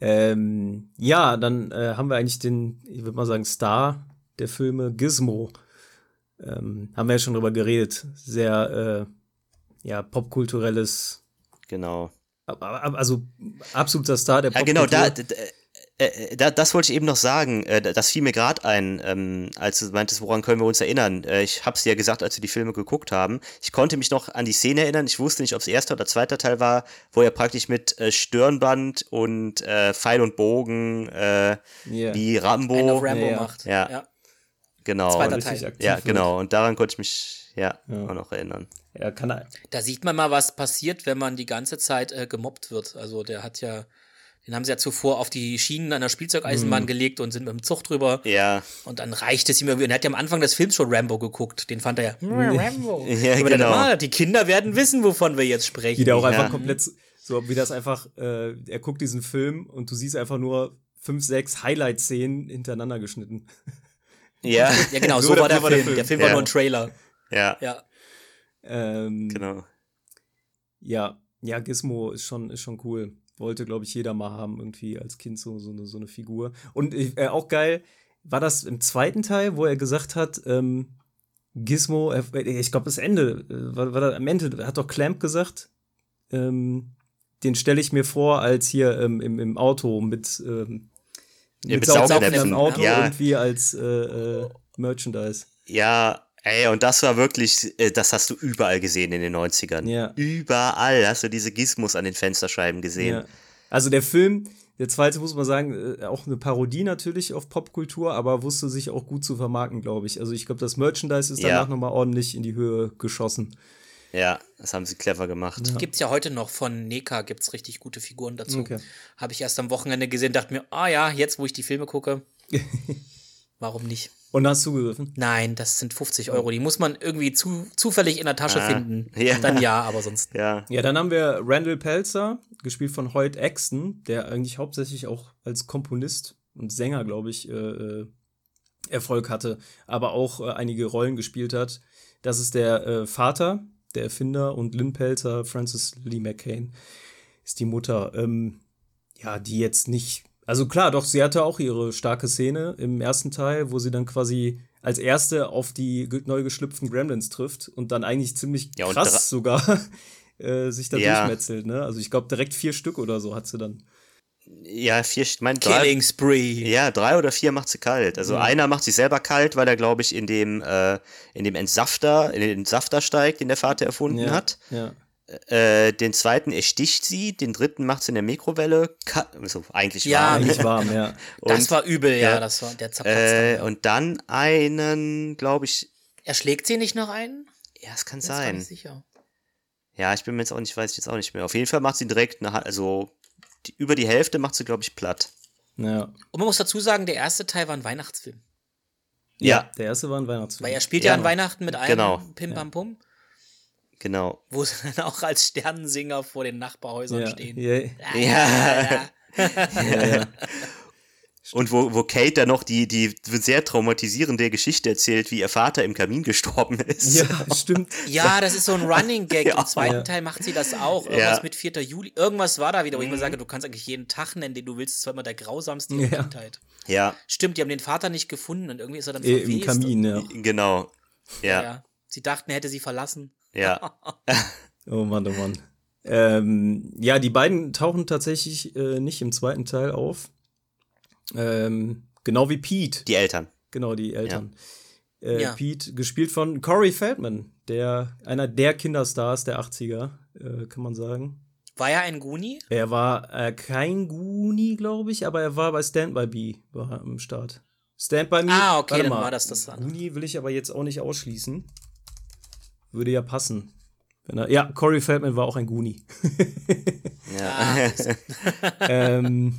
Ähm, ja, dann äh, haben wir eigentlich den, ich würde mal sagen, Star der Filme Gizmo. Ähm, haben wir ja schon drüber geredet. Sehr, äh, ja, popkulturelles,
Genau.
Also absoluter Star der
Ja,
Popkultur.
genau, da, da, äh, da, das wollte ich eben noch sagen. Äh, das fiel mir gerade ein, ähm, als du meintest, woran können wir uns erinnern. Äh, ich hab's dir ja gesagt, als wir die Filme geguckt haben. Ich konnte mich noch an die Szene erinnern. Ich wusste nicht, ob es erster oder zweiter Teil war, wo er praktisch mit äh, Stirnband und äh, Pfeil und Bogen äh,
Ja.
wie Rambo.
Rambo
ja, ja.
macht.
Ja. Genau.
Zweiter
Und-
Teil.
Ja, genau. Und daran konnte ich mich ja,
Ja.
auch noch erinnern.
Ja, kann er.
Da sieht man mal, was passiert, wenn man die ganze Zeit äh, gemobbt wird. Also der hat ja, den haben sie ja zuvor auf die Schienen einer
Mhm.
Spielzeugeisenbahn gelegt und sind mit dem Zug drüber.
Ja,
Und dann reicht es ihm irgendwie. Und er hat ja am Anfang des Films schon Rambo geguckt. Den fand er ja. Rambo.
Ja,
Aber dann,
genau.
ah, die Kinder werden wissen, wovon wir jetzt sprechen.
Wie der auch
Ja.
einfach komplett so- so, wie das einfach, äh, er guckt diesen Film und du siehst einfach nur fünf, sechs Highlight-Szenen hintereinander geschnitten.
ja,
ja, genau, so,
So der-
war der,
war der
Film.
Film.
Der Film
Ja.
war nur ein Trailer.
Ja,
Ja.
Ähm,
genau.
Ja, ja, Gizmo ist schon, ist schon cool. Wollte, glaube ich, jeder mal haben, irgendwie als Kind so, so, eine, so eine Figur. Und äh, auch geil, war das im zweiten Teil, wo er gesagt hat, ähm, Gizmo, äh, ich glaube, das Ende, äh, war, war das, am Ende hat doch Clamp gesagt, ähm, den stelle ich mir vor, als hier ähm, im, im Auto mit, ähm,
Ja, mit
Saugnäpfen, im Auto
ja.
irgendwie als äh, äh, Merchandise.
Ja, ey, und das war wirklich, äh, das hast du überall gesehen in den 90ern.
Ja.
Überall hast du diese Gizmos an den Fensterscheiben gesehen.
Ja. Also der Film, der zweite muss man sagen, äh, auch eine Parodie natürlich auf Popkultur, aber wusste sich auch gut zu vermarkten, glaube ich. Also ich glaube, das Merchandise ist
Ja.
danach nochmal ordentlich in die Höhe geschossen.
Ja, das haben sie clever gemacht.
Gibt's ja heute noch von Neka, gibt's richtig gute Figuren dazu.
Okay.
Habe ich erst am Wochenende gesehen, dachte mir, ah ja, jetzt wo ich die Filme gucke, warum nicht?
Und hast zugegriffen?
Nein, das sind 50 Euro. Die muss man irgendwie zu, zufällig in der Tasche
Ah,
finden.
ja.
Dann ja, aber sonst.
Ja,
Ja, dann haben wir Randall Pelzer, gespielt von Hoyt Axton, der eigentlich hauptsächlich auch als Komponist und Sänger, glaube ich, äh, äh, Erfolg hatte, aber auch äh, einige Rollen gespielt hat. Das ist der äh, Vater, der Erfinder und Lynn Pelzer, Frances Lee McCain, ist die Mutter. Ähm, ja, die jetzt nicht. Also klar, doch, sie hatte auch ihre starke Szene im ersten Teil, wo sie dann quasi als erste auf die neu geschlüpften Gremlins trifft und dann eigentlich ziemlich
Ja,
krass sogar äh, sich da
Ja.
durchmetzelt, ne? Also ich glaube direkt vier Stück oder so hat sie dann.
ja, vier, ich mein, drei,
Killing Spree.
ja, drei oder vier macht sie kalt. Also einer macht sie selber kalt, weil er, glaube ich, in dem, äh, in dem Entsafter, in den Entsafter steigt, den der Vater erfunden
Ja,
hat.
ja.
Äh, den zweiten ersticht sie, den dritten macht sie in der Mikrowelle. Also eigentlich
Ja,
warm.
Eigentlich warm, ja.
Das
Und,
war übel, ja,
ja,
das war der zerplatzt.
Äh, und dann einen, glaube ich,
Erschlägt sie nicht noch einen?
ja, es kann
Das
sein.
nicht sicher.
Ja, ich bin mir jetzt auch nicht, weiß ich jetzt auch nicht mehr. Auf jeden Fall macht sie direkt eine, also die, über die Hälfte macht sie, glaube ich, platt.
ja.
Und man muss dazu sagen, der erste Teil war ein Weihnachtsfilm.
Ja,
Der erste war ein Weihnachtsfilm.
Weil er spielt ja,
Ja.
an Weihnachten mit einem
Genau.
Pim Pam Pum,
genau.
wo sie dann auch als Sternensinger vor den Nachbarhäusern
ja.
stehen.
Ja,
Ja.
ja, ja.
Und wo, wo Kate dann noch die, die sehr traumatisierende Geschichte erzählt, wie ihr Vater im Kamin gestorben ist.
ja, stimmt.
Ja, das ist so ein Running Gag.
Ja.
Im zweiten
Ja.
Teil macht sie das auch. Irgendwas
Ja.
mit 4. Juli. Irgendwas war da wieder, wo ich mir sage, du kannst eigentlich jeden Tag nennen, den du willst. Das war immer der grausamste
Ja.
Kindheit.
Ja,
Stimmt, die haben den Vater nicht gefunden und irgendwie ist er dann
Äh,
verwest.
Im Kamin, ja.
genau. Ja.
Ja. Sie dachten, er hätte sie verlassen.
Ja.
oh Mann, oh Mann. Ähm, ja, die beiden tauchen tatsächlich äh, nicht im zweiten Teil auf. Ähm, genau wie Pete.
Die Eltern.
Genau, die Eltern. Ja. Äh, ja. Pete, gespielt von Corey Feldman, der einer der Kinderstars der 80er, äh, kann man sagen.
War er ein Goonie?
Er war äh, kein Goonie, glaube ich, aber er war bei Stand By Me war am Start. Stand By Me.
Ah, okay, dann war das das
dann. Goonie will ich aber jetzt auch nicht ausschließen. Würde ja passen. Er, ja, Corey Feldman war auch ein Goonie.
ja. ähm,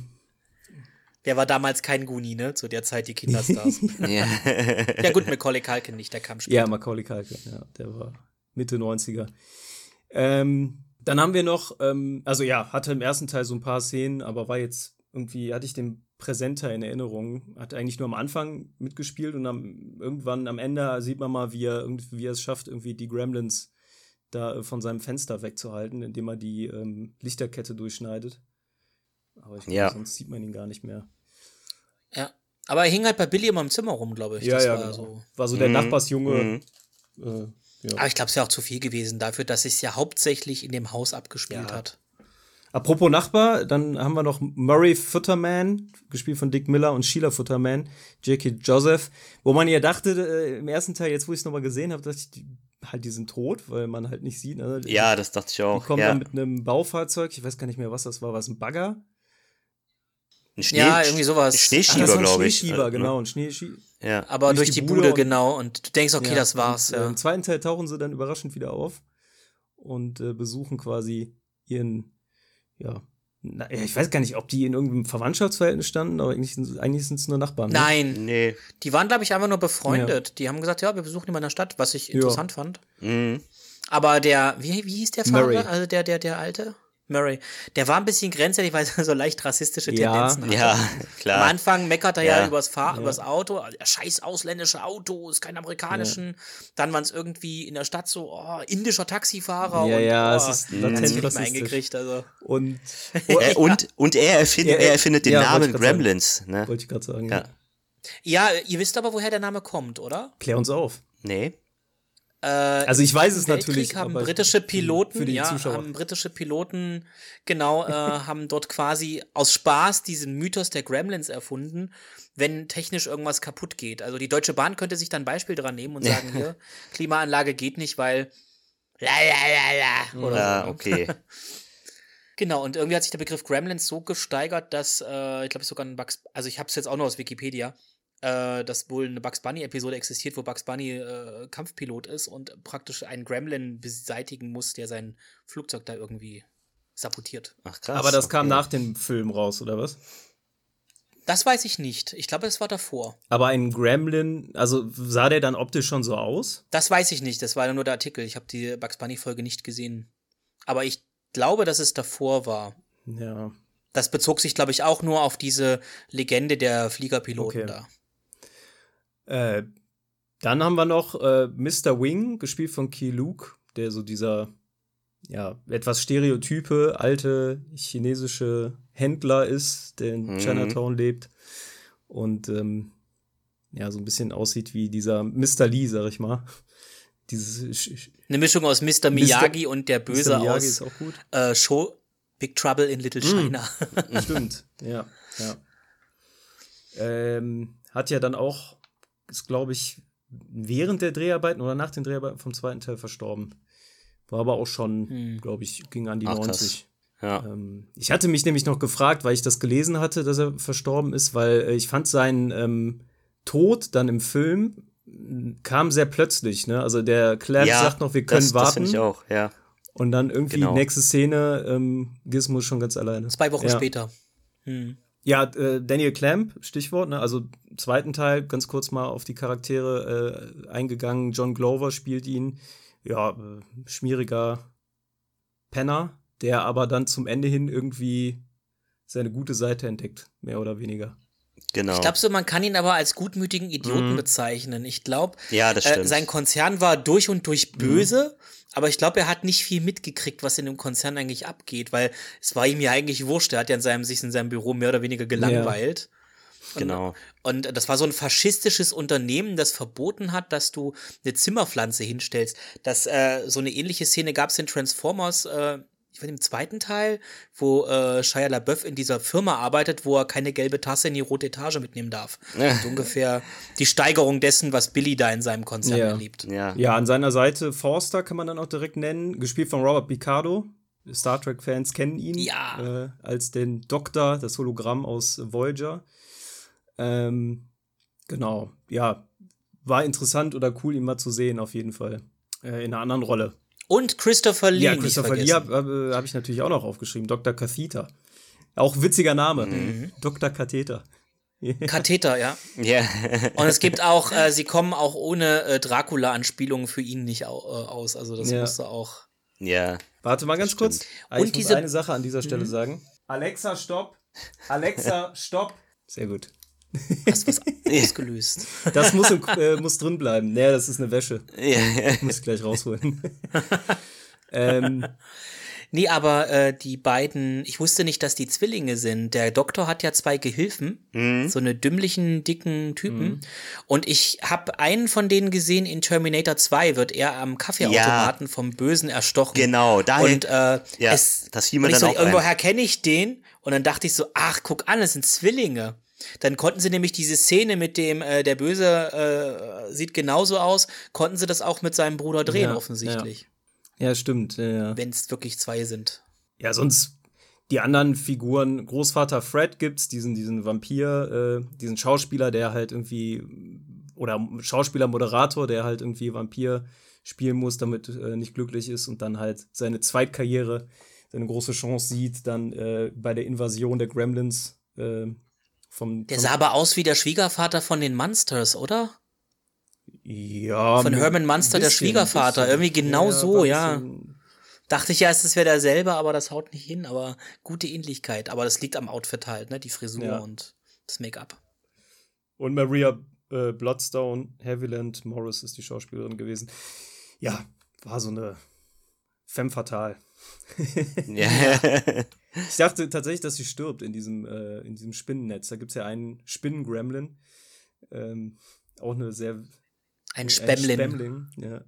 Wer war damals kein Goonie, ne? Zu der Zeit die Kinderstars. ja. ja, gut, Macaulay Culkin nicht, der kam später.
Ja, Macaulay Culkin, ja, der war Mitte 90er. Ähm, dann haben wir noch, ähm, also ja, hatte im ersten Teil so ein paar Szenen, aber war jetzt irgendwie, hatte ich den präsenter in Erinnerung. Hat eigentlich nur am Anfang mitgespielt und am, irgendwann am Ende sieht man mal, wie er, wie er es schafft, irgendwie die Gremlins da von seinem Fenster wegzuhalten, indem er die ähm, Lichterkette durchschneidet. Aber ich glaube, ja. sonst sieht man ihn gar nicht mehr.
Ja. Aber er hing halt bei Billy immer im Zimmer rum, glaube ich.
Ja, das ja, war, genau. so. war so der mhm. Nachbarsjunge. Mhm.
Äh, ja. Aber ich glaube, es wäre auch zu viel gewesen dafür, dass es ja hauptsächlich in dem Haus abgespielt ja. hat.
Apropos Nachbar, dann haben wir noch Murray Futterman, gespielt von Dick Miller, und Sheila Futterman, Jackie Joseph, wo man ja dachte, äh, im ersten Teil, jetzt wo ich es nochmal gesehen habe, dachte ich, die, halt, die sind tot, weil man halt nicht sieht. Ne?
Ja, das dachte ich auch.
Die kommen
ja.
dann mit einem Baufahrzeug, ich weiß gar nicht mehr, was das war, was ein Bagger?
Ein Schnee, ja, irgendwie sowas.
Schneeschieber, glaube ich.
Schneeschieber, genau, ein Schneeschieber.
Ja. Aber durch, durch die, die Bude, Bude genau. Und du denkst, okay, ja, das war's. Und,
ja. Im zweiten Teil tauchen sie dann überraschend wieder auf und äh, besuchen quasi ihren, ja, na, ich weiß gar nicht, ob die in irgendeinem Verwandtschaftsverhältnis standen, aber eigentlich, eigentlich sind es nur Nachbarn.
Ne? Nein, nee. Die waren, glaube ich, einfach nur befreundet. Ja. Die haben gesagt, ja, wir besuchen ihn in der Stadt, was ich interessant ja. fand. Mhm. Aber der, wie, wie hieß der Fahrer? Also der, der, der Alte? Murray. Der war ein bisschen grenzwertig, weil er so leicht rassistische Tendenzen
hatte. Ja, klar.
Am Anfang meckert er ja, ja übers, Fahr ja. übers Auto. Scheiß ausländische Auto, ist kein amerikanischen. Ja. Dann waren es irgendwie in der Stadt so, oh, indischer Taxifahrer.
Ja,
und,
ja,
oh,
es ist latent
rassistisch. Eingekriegt, also.
Und,
oh, äh, und, und er erfindet, er erfindet den Namen Gremlins.
Ne? Wollte ich gerade sagen. Ja.
ja, ihr wisst aber, woher der Name kommt, oder?
Klär uns auf.
Nee.
Äh, also ich weiß es natürlich.
Haben britische Piloten, für die ja, Zuschauer. haben britische Piloten genau äh, haben dort quasi aus Spaß diesen Mythos der Gremlins erfunden, wenn technisch irgendwas kaputt geht. Also die Deutsche Bahn könnte sich dann ein Beispiel dran nehmen und sagen hier Klimaanlage geht nicht, weil la la la la oder
ja, so. okay.
Genau, und irgendwie hat sich der Begriff Gremlins so gesteigert, dass, äh, ich glaube, sogar ein Bugs, also ich habe es jetzt auch noch aus Wikipedia, äh, dass wohl eine Bugs Bunny-Episode existiert, wo Bugs Bunny äh, Kampfpilot ist und praktisch einen Gremlin beseitigen muss, der sein Flugzeug da irgendwie sabotiert.
Ach krass. Aber das okay. kam nach dem Film raus, oder was?
Das weiß ich nicht. Ich glaube, es war davor.
Aber ein Gremlin, also sah der dann optisch schon so aus?
Das weiß ich nicht. Das war nur der Artikel. Ich habe die Bugs Bunny-Folge nicht gesehen. Aber ich glaube, dass es davor war.
Ja.
Das bezog sich, glaube ich, auch nur auf diese Legende der Fliegerpiloten okay. da.
Äh, dann haben wir noch äh, Mr. Wing, gespielt von Key Luke, der so dieser ja, etwas stereotype, alte chinesische Händler ist, der in mhm. Chinatown lebt und ähm, ja, so ein bisschen aussieht wie dieser Mr. Lee, sag ich mal. Dieses
Eine Mischung aus Mr. Miyagi Mr. und der Böse aus äh, Show Big Trouble in Little mhm. China.
Mm. Stimmt, ja, ja. Ähm, hat ja dann auch ist, glaube ich, während der Dreharbeiten oder nach den Dreharbeiten vom zweiten Teil verstorben. War aber auch schon, hm. glaube ich, ging an die Ach, 90.
Ja.
Ähm, ich hatte mich nämlich noch gefragt, weil ich das gelesen hatte, dass er verstorben ist, weil äh, ich fand seinen ähm, Tod dann im Film kam sehr plötzlich. Ne? Also der Claire ja, sagt noch, wir können das, warten. Das
ich auch, ja.
Und dann irgendwie genau. nächste Szene, ähm, Gizmo schon ganz alleine.
Zwei Wochen
ja.
später. Hm.
Ja, äh, Daniel Clamp, Stichwort, ne? also zweiten Teil, ganz kurz mal auf die Charaktere äh, eingegangen. John Glover spielt ihn, ja, äh, schmieriger Penner, der aber dann zum Ende hin irgendwie seine gute Seite entdeckt, mehr oder weniger.
Genau.
Ich glaube so, man kann ihn aber als gutmütigen Idioten mhm. bezeichnen. Ich glaube,
ja, äh,
sein Konzern war durch und durch böse. Mhm aber ich glaube, er hat nicht viel mitgekriegt, was in dem Konzern eigentlich abgeht, weil es war ihm ja eigentlich wurscht. Er hat ja in seinem, sich in seinem Büro mehr oder weniger gelangweilt.
Genau.
Und, und das war so ein faschistisches Unternehmen, das verboten hat, dass du eine Zimmerpflanze hinstellst. Das, äh, so eine ähnliche Szene gab es in Transformers, äh, ich weiß im zweiten Teil, wo äh, Shia LaBeouf in dieser Firma arbeitet, wo er keine gelbe Tasse in die rote Etage mitnehmen darf. so ungefähr die Steigerung dessen, was Billy da in seinem Konzern
Ja.
erlebt.
Ja.
Ja, an seiner Seite Forster kann man dann auch direkt nennen, gespielt von Robert Picardo. Star Trek-Fans kennen ihn
Ja.
äh, als den Doktor, das Hologramm aus Voyager. Ähm, genau, ja, war interessant oder cool, ihn mal zu sehen, auf jeden Fall. Äh, in einer anderen Rolle.
Und Christopher Lee.
ja,
nicht
Christopher Lee habe hab, hab ich natürlich auch noch aufgeschrieben. Dr. Catheter. Auch witziger Name.
Mhm.
Dr. Katheter.
Katheter, ja.
Ja.
Und es gibt auch, äh, sie kommen auch ohne äh, Dracula-Anspielungen für ihn nicht au äh, aus. Also das
Ja.
musste auch.
ja.
Warte mal ganz kurz. Ah, Ich
Und
muss
diese- Mhm.
eine Sache an dieser Stelle sagen. Alexa, stopp. Alexa, stopp. Sehr gut.
Hast was ausgelöst.
Das muss, im, äh, muss drin bleiben. Nee, das ist eine Wäsche.
ja.
Muss ich gleich rausholen. ähm,
Nee, aber äh, die beiden, ich wusste nicht, dass die Zwillinge sind. Der Doktor hat ja zwei Gehilfen,
Mhm.
so eine dümmlichen, dicken Typen. Und ich habe einen von denen gesehen in Terminator 2, wird er am Kaffeeautomaten vom Bösen erstochen.
Genau, daher-
Und äh,
Ja,
es,
das fiel mir dann
so,
auch
irgendwoher kenne ich den. Und dann dachte ich so, ach, guck an, es sind Zwillinge. Dann konnten sie nämlich diese Szene mit dem, äh, der Böse äh, sieht genauso aus, konnten sie das auch mit seinem Bruder drehen,
Ja,
offensichtlich.
ja, stimmt. Ja, ja.
Wenn es wirklich zwei sind.
ja, sonst die anderen Figuren, Großvater Fred gibt's, diesen, diesen Vampir, äh, diesen Schauspieler, der halt irgendwie, oder Schauspieler-Moderator, der halt irgendwie Vampir spielen muss, damit äh, nicht glücklich ist und dann halt seine Zweitkarriere, seine große Chance sieht, dann äh, bei der Invasion der Gremlins äh, vom,
Der
vom
sah aber aus wie der Schwiegervater von den Monsters, oder?
ja,
von Herman Munster, der
bisschen,
Schwiegervater.
bisschen.
Irgendwie genau so,
war ein
ja. Dachte ich erst, es wäre derselbe, aber das haut nicht hin. Aber gute Ähnlichkeit. Aber das liegt am Outfit halt, ne? Die Frisur
Ja.
und das Make-up.
Und Maria äh, Bloodstone, Haviland Morris ist die Schauspielerin gewesen. Ja, war so eine femme fatale.
ja.
Ich dachte tatsächlich, dass sie stirbt in diesem, äh, in diesem Spinnennetz. Da gibt es ja einen Spinnen-Gremlin. Ähm, auch eine sehr.
Ein
Ein
Spämmlin.
Spämmling, ja.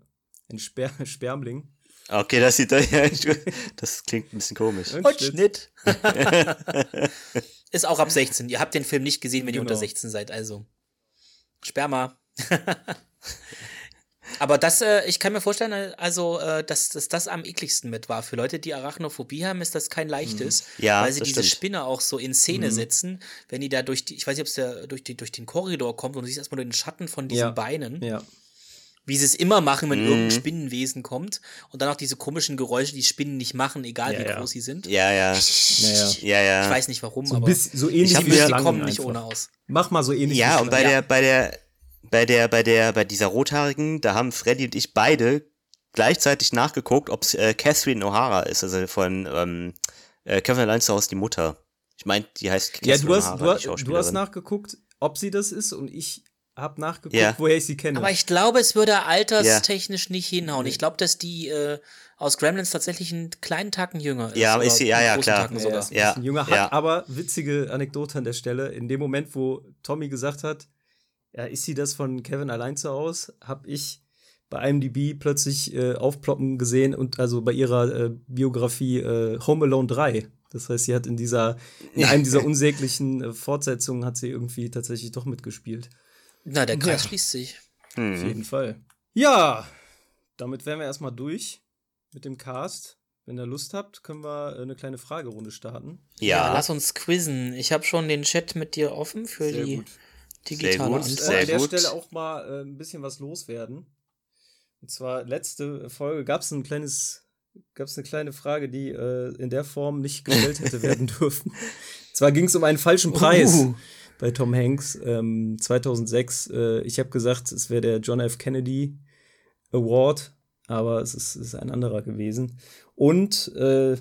Ein Sper Spermling.
Okay, das sieht das klingt ein bisschen komisch.
Und
Und Schnitt. Ist auch ab 16. Ihr habt den Film nicht gesehen, wenn ihr
Genau.
unter 16 seid, also. Sperma. Aber das, äh, ich kann mir vorstellen, äh, also, äh, dass, dass das am ekligsten mit war. Für Leute, die Arachnophobie haben, ist das kein leichtes.
Ja,
weil sie diese
stimmt.
Spinne auch so in
Mhm.
Szene setzen, wenn die da durch die, ich weiß nicht, ob es der durch, die, durch den Korridor kommt und du siehst erstmal nur den Schatten von diesen
Ja.
Beinen
Ja.
wie sie es immer machen, wenn
Mhm.
irgendein Spinnenwesen kommt. Und dann auch diese komischen Geräusche, die Spinnen nicht machen, egal
Ja,
wie
ja.
groß sie sind.
Ja, ja.
Naja.
Ja, ja.
Ich weiß nicht warum,
So,
aber
bisschen, so ähnlich
hab
wie
die kommen nicht
einfach.
ohne aus.
Mach mal so ähnlich
Ja, und bei der, bei der, bei der, bei der, bei dieser rothaarigen, da haben Freddy und ich beide gleichzeitig nachgeguckt, ob es äh, Catherine O'Hara ist, also von ähm, äh, Kevin Allein zu Hause die Mutter. Ich meine, die heißt Catherine
Ja, du hast,
O'Hara,
du, du hast nachgeguckt, ob sie das ist und ich habe nachgeguckt,
Ja.
woher ich sie kenne.
Aber ich glaube, es würde alterstechnisch nicht hinhauen. Ich glaube, dass die äh, aus Gremlins tatsächlich einen kleinen Tacken jünger ist.
Ja, ist sie- ja, ja, klar.
Tacken
Ja,
sogar.
Ja,
bisschen jünger,
ja.
hat aber witzige Anekdote an der Stelle. In dem Moment, wo Tommy gesagt hat, ja, ist sie das von Kevin allein zu Hause, habe ich bei IMDb plötzlich äh, aufploppen gesehen und also bei ihrer äh, Biografie äh, Home Alone 3. Das heißt, sie hat in dieser, in einem dieser unsäglichen äh, Fortsetzungen hat sie irgendwie tatsächlich doch mitgespielt.
Na, der Kreis
Ja.
schließt sich.
Auf
Hm.
jeden Fall. Ja, damit wären wir erstmal durch mit dem Cast. Wenn ihr Lust habt, können wir äh, eine kleine Fragerunde starten.
Ja,
Ja,
lass uns quizzen. Ich habe schon den Chat mit dir offen für
Sehr
die
gut.
Digitale
gut,
Antwort.
äh,
sehr
an der
gut.
Stelle auch mal äh, ein bisschen was loswerden. Und zwar letzte Folge gab es ein kleines, gab es eine kleine Frage, die äh, in der Form nicht gestellt hätte werden dürfen. Zwar ging es um einen falschen Preis
Uh.
bei Tom Hanks ähm, 2006. Äh, ich habe gesagt, es wäre der John F. Kennedy Award, aber es ist, ist ein anderer gewesen. Und äh,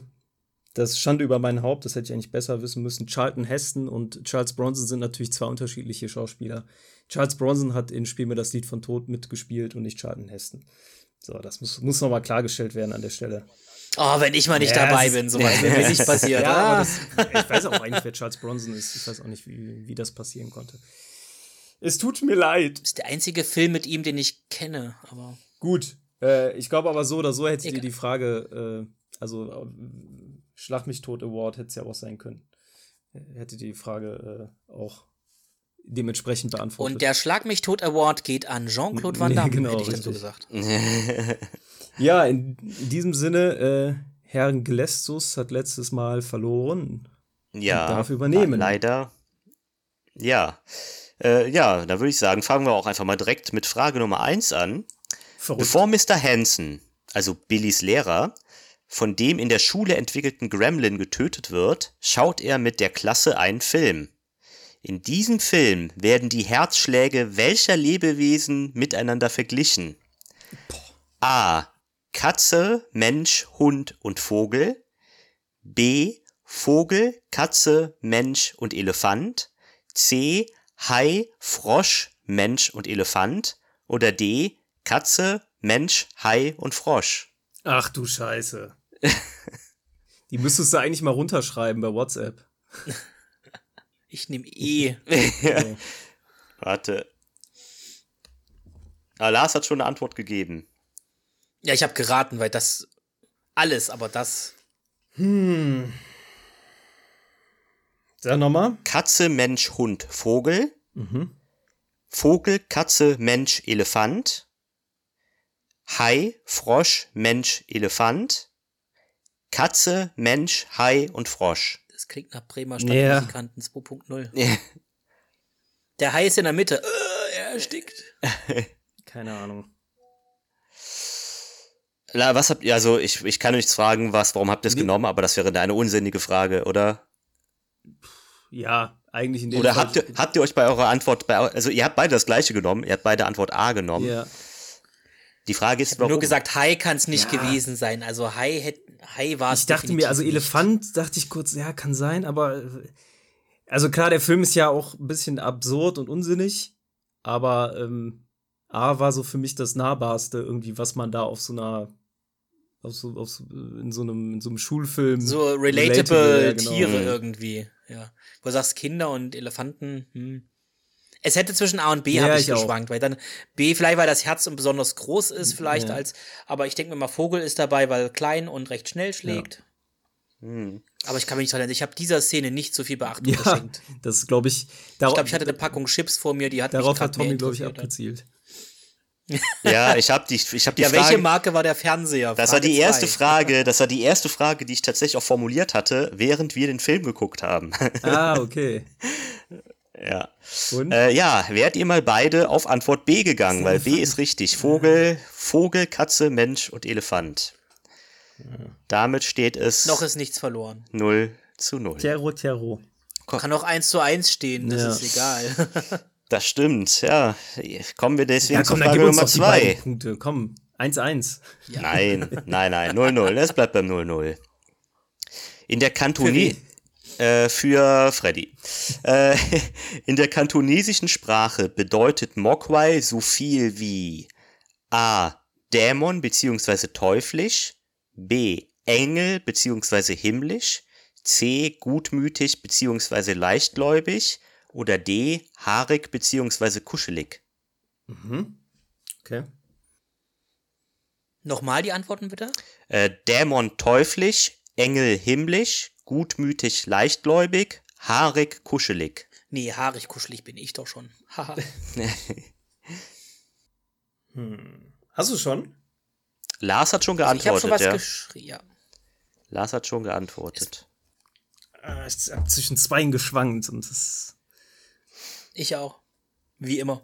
das Schande über mein Haupt, das hätte ich eigentlich besser wissen müssen. Charlton Heston und Charles Bronson sind natürlich zwei unterschiedliche Schauspieler. Charles Bronson hat in Spiel mir das Lied von Tod mitgespielt und nicht Charlton Heston. So, das muss, muss nochmal klargestellt werden an der Stelle.
Oh, wenn ich mal nicht
Ja,
dabei bin, sowas wird mir nicht passiert.
Ja,
ah.
das, ich weiß auch eigentlich, wer Charles Bronson ist. Ich weiß auch nicht, wie, wie das passieren konnte. Es tut mir leid.
ist der einzige Film mit ihm, den ich kenne, aber.
Gut. Äh, ich glaube aber so oder so hättet ihr die Frage, äh, also äh, Schlag mich tot Award hätte es ja auch sein können. Ihr die Frage äh, auch dementsprechend beantwortet.
Und der Schlag mich tot Award geht an Jean-Claude Van
Nee,
Damme,
genau,
hätte ich dann so gesagt.
ja, in, in diesem Sinne, äh, Herrn Glestus hat letztes Mal verloren.
Ja,
darf übernehmen.
Leider. Ja. Äh, ja, da würde ich sagen, fangen wir auch einfach mal direkt mit Frage Nummer eins an.
Verrückt.
Bevor Mr. Hansen, also Billys Lehrer, von dem in der Schule entwickelten Gremlin getötet wird, schaut er mit der Klasse einen Film. In diesem Film werden die Herzschläge welcher Lebewesen miteinander verglichen? A. Katze, Mensch, Hund und Vogel. B. Vogel, Katze, Mensch und Elefant. C. Hai, Frosch, Mensch und Elefant. Oder D. Katze, Mensch, Hai und Frosch.
Ach du Scheiße. die müsstest du eigentlich mal runterschreiben bei WhatsApp.
Ich nehme E.
Warte. Ah, Lars hat schon eine Antwort gegeben.
Ja, ich habe geraten, weil das alles, aber das.
Hm. Sag nochmal.
Katze, Mensch, Hund, Vogel.
Mhm.
Vogel, Katze, Mensch, Elefant. Hai, Frosch, Mensch, Elefant. Katze, Mensch, Hai und Frosch.
Das klingt nach Bremer
Ja.
Stadtmusikanten 2.0. Der Hai ist in der Mitte. Äh, er erstickt.
Keine Ahnung.
La, was habt ihr, also ich, ich kann euch fragen, was, warum habt ihr es genommen, aber das wäre eine unsinnige Frage, oder?
Ja, eigentlich in dem
Oder
Fall-
habt ihr, habt ihr euch bei eurer Antwort, bei, also ihr habt beide das gleiche genommen, ihr habt beide Antwort A genommen.
Ja.
Die Frage ist, warum?
Nur gesagt, Hai kann es nicht
Ja.
gewesen sein. Also Hai hätte Hai war es.
Ich dachte mir, also Elefant, dachte ich kurz, ja, kann sein, aber also klar, der Film ist ja auch ein bisschen absurd und unsinnig, aber ähm, A war so für mich das nahbarste irgendwie, was man da auf so einer auf so, auf so, in so einem in so einem Schulfilm
So relatable,
ja, genau.
Tiere
Mhm.
irgendwie. Ja. Wo du sagst, Kinder und Elefanten. Hm. Es hätte zwischen A und B
Ja,
habe ich,
ich auch.
geschwankt, weil dann B vielleicht, weil das Herz besonders groß ist, vielleicht
Ja.
als, aber ich denke mir mal, Vogel ist dabei, weil klein und recht schnell schlägt.
Hm.
Aber ich kann mich nicht erinnern, ich habe dieser Szene nicht so viel Beachtung
Ja,
geschenkt.
das glaube ich.
Ich glaube, ich hatte eine Packung Chips vor mir, die hat
darauf
mich
hat Tommy, glaube ich, abgezielt.
Ja, ich habe die, ich hab die
Ja,
Frage.
welche Marke war der Fernseher?
das war die erste
zwei.
Frage, das war die erste Frage, die ich tatsächlich auch formuliert hatte, während wir den Film geguckt haben.
Ah, okay.
ja.
Und?
Äh, ja, wärt ihr mal beide auf Antwort B gegangen, weil B ist richtig. Vogel, Vogel, Katze, Mensch und Elefant. Damit steht es
Noch ist nichts verloren.
0 zu 0.
Terror, Terror.
Kann auch 1 zu 1 stehen, das
Ja.
ist egal.
Das stimmt, ja. Kommen wir deswegen
Ja,
zu
komm, dann
Frage Nummer
doch die beiden
2.
Punkte. Komm, 1-1.
Nein, nein, nein, 0-0. Es bleibt beim 0-0. In der Kantonie. Äh, für Freddy. Äh, in der kantonesischen Sprache bedeutet Mogwai so viel wie A. Dämon bzw. teuflisch, B. Engel bzw. himmlisch, C. Gutmütig bzw. leichtgläubig oder D. Haarig bzw. kuschelig.
Mhm. Okay.
Nochmal die Antworten bitte?
Äh, Dämon teuflisch, Engel himmlisch, gutmütig leichtgläubig, haarig kuschelig.
Nee, haarig kuschelig bin ich doch schon. Haha.
Hm. Hast du schon?
Lars hat schon
ich habe
geantwortet,
schon was
ja.
geschrieben. Ja.
Lars hat schon geantwortet.
Äh, Ich hab zwischen zweien geschwankt und das.
Ich auch. Wie immer.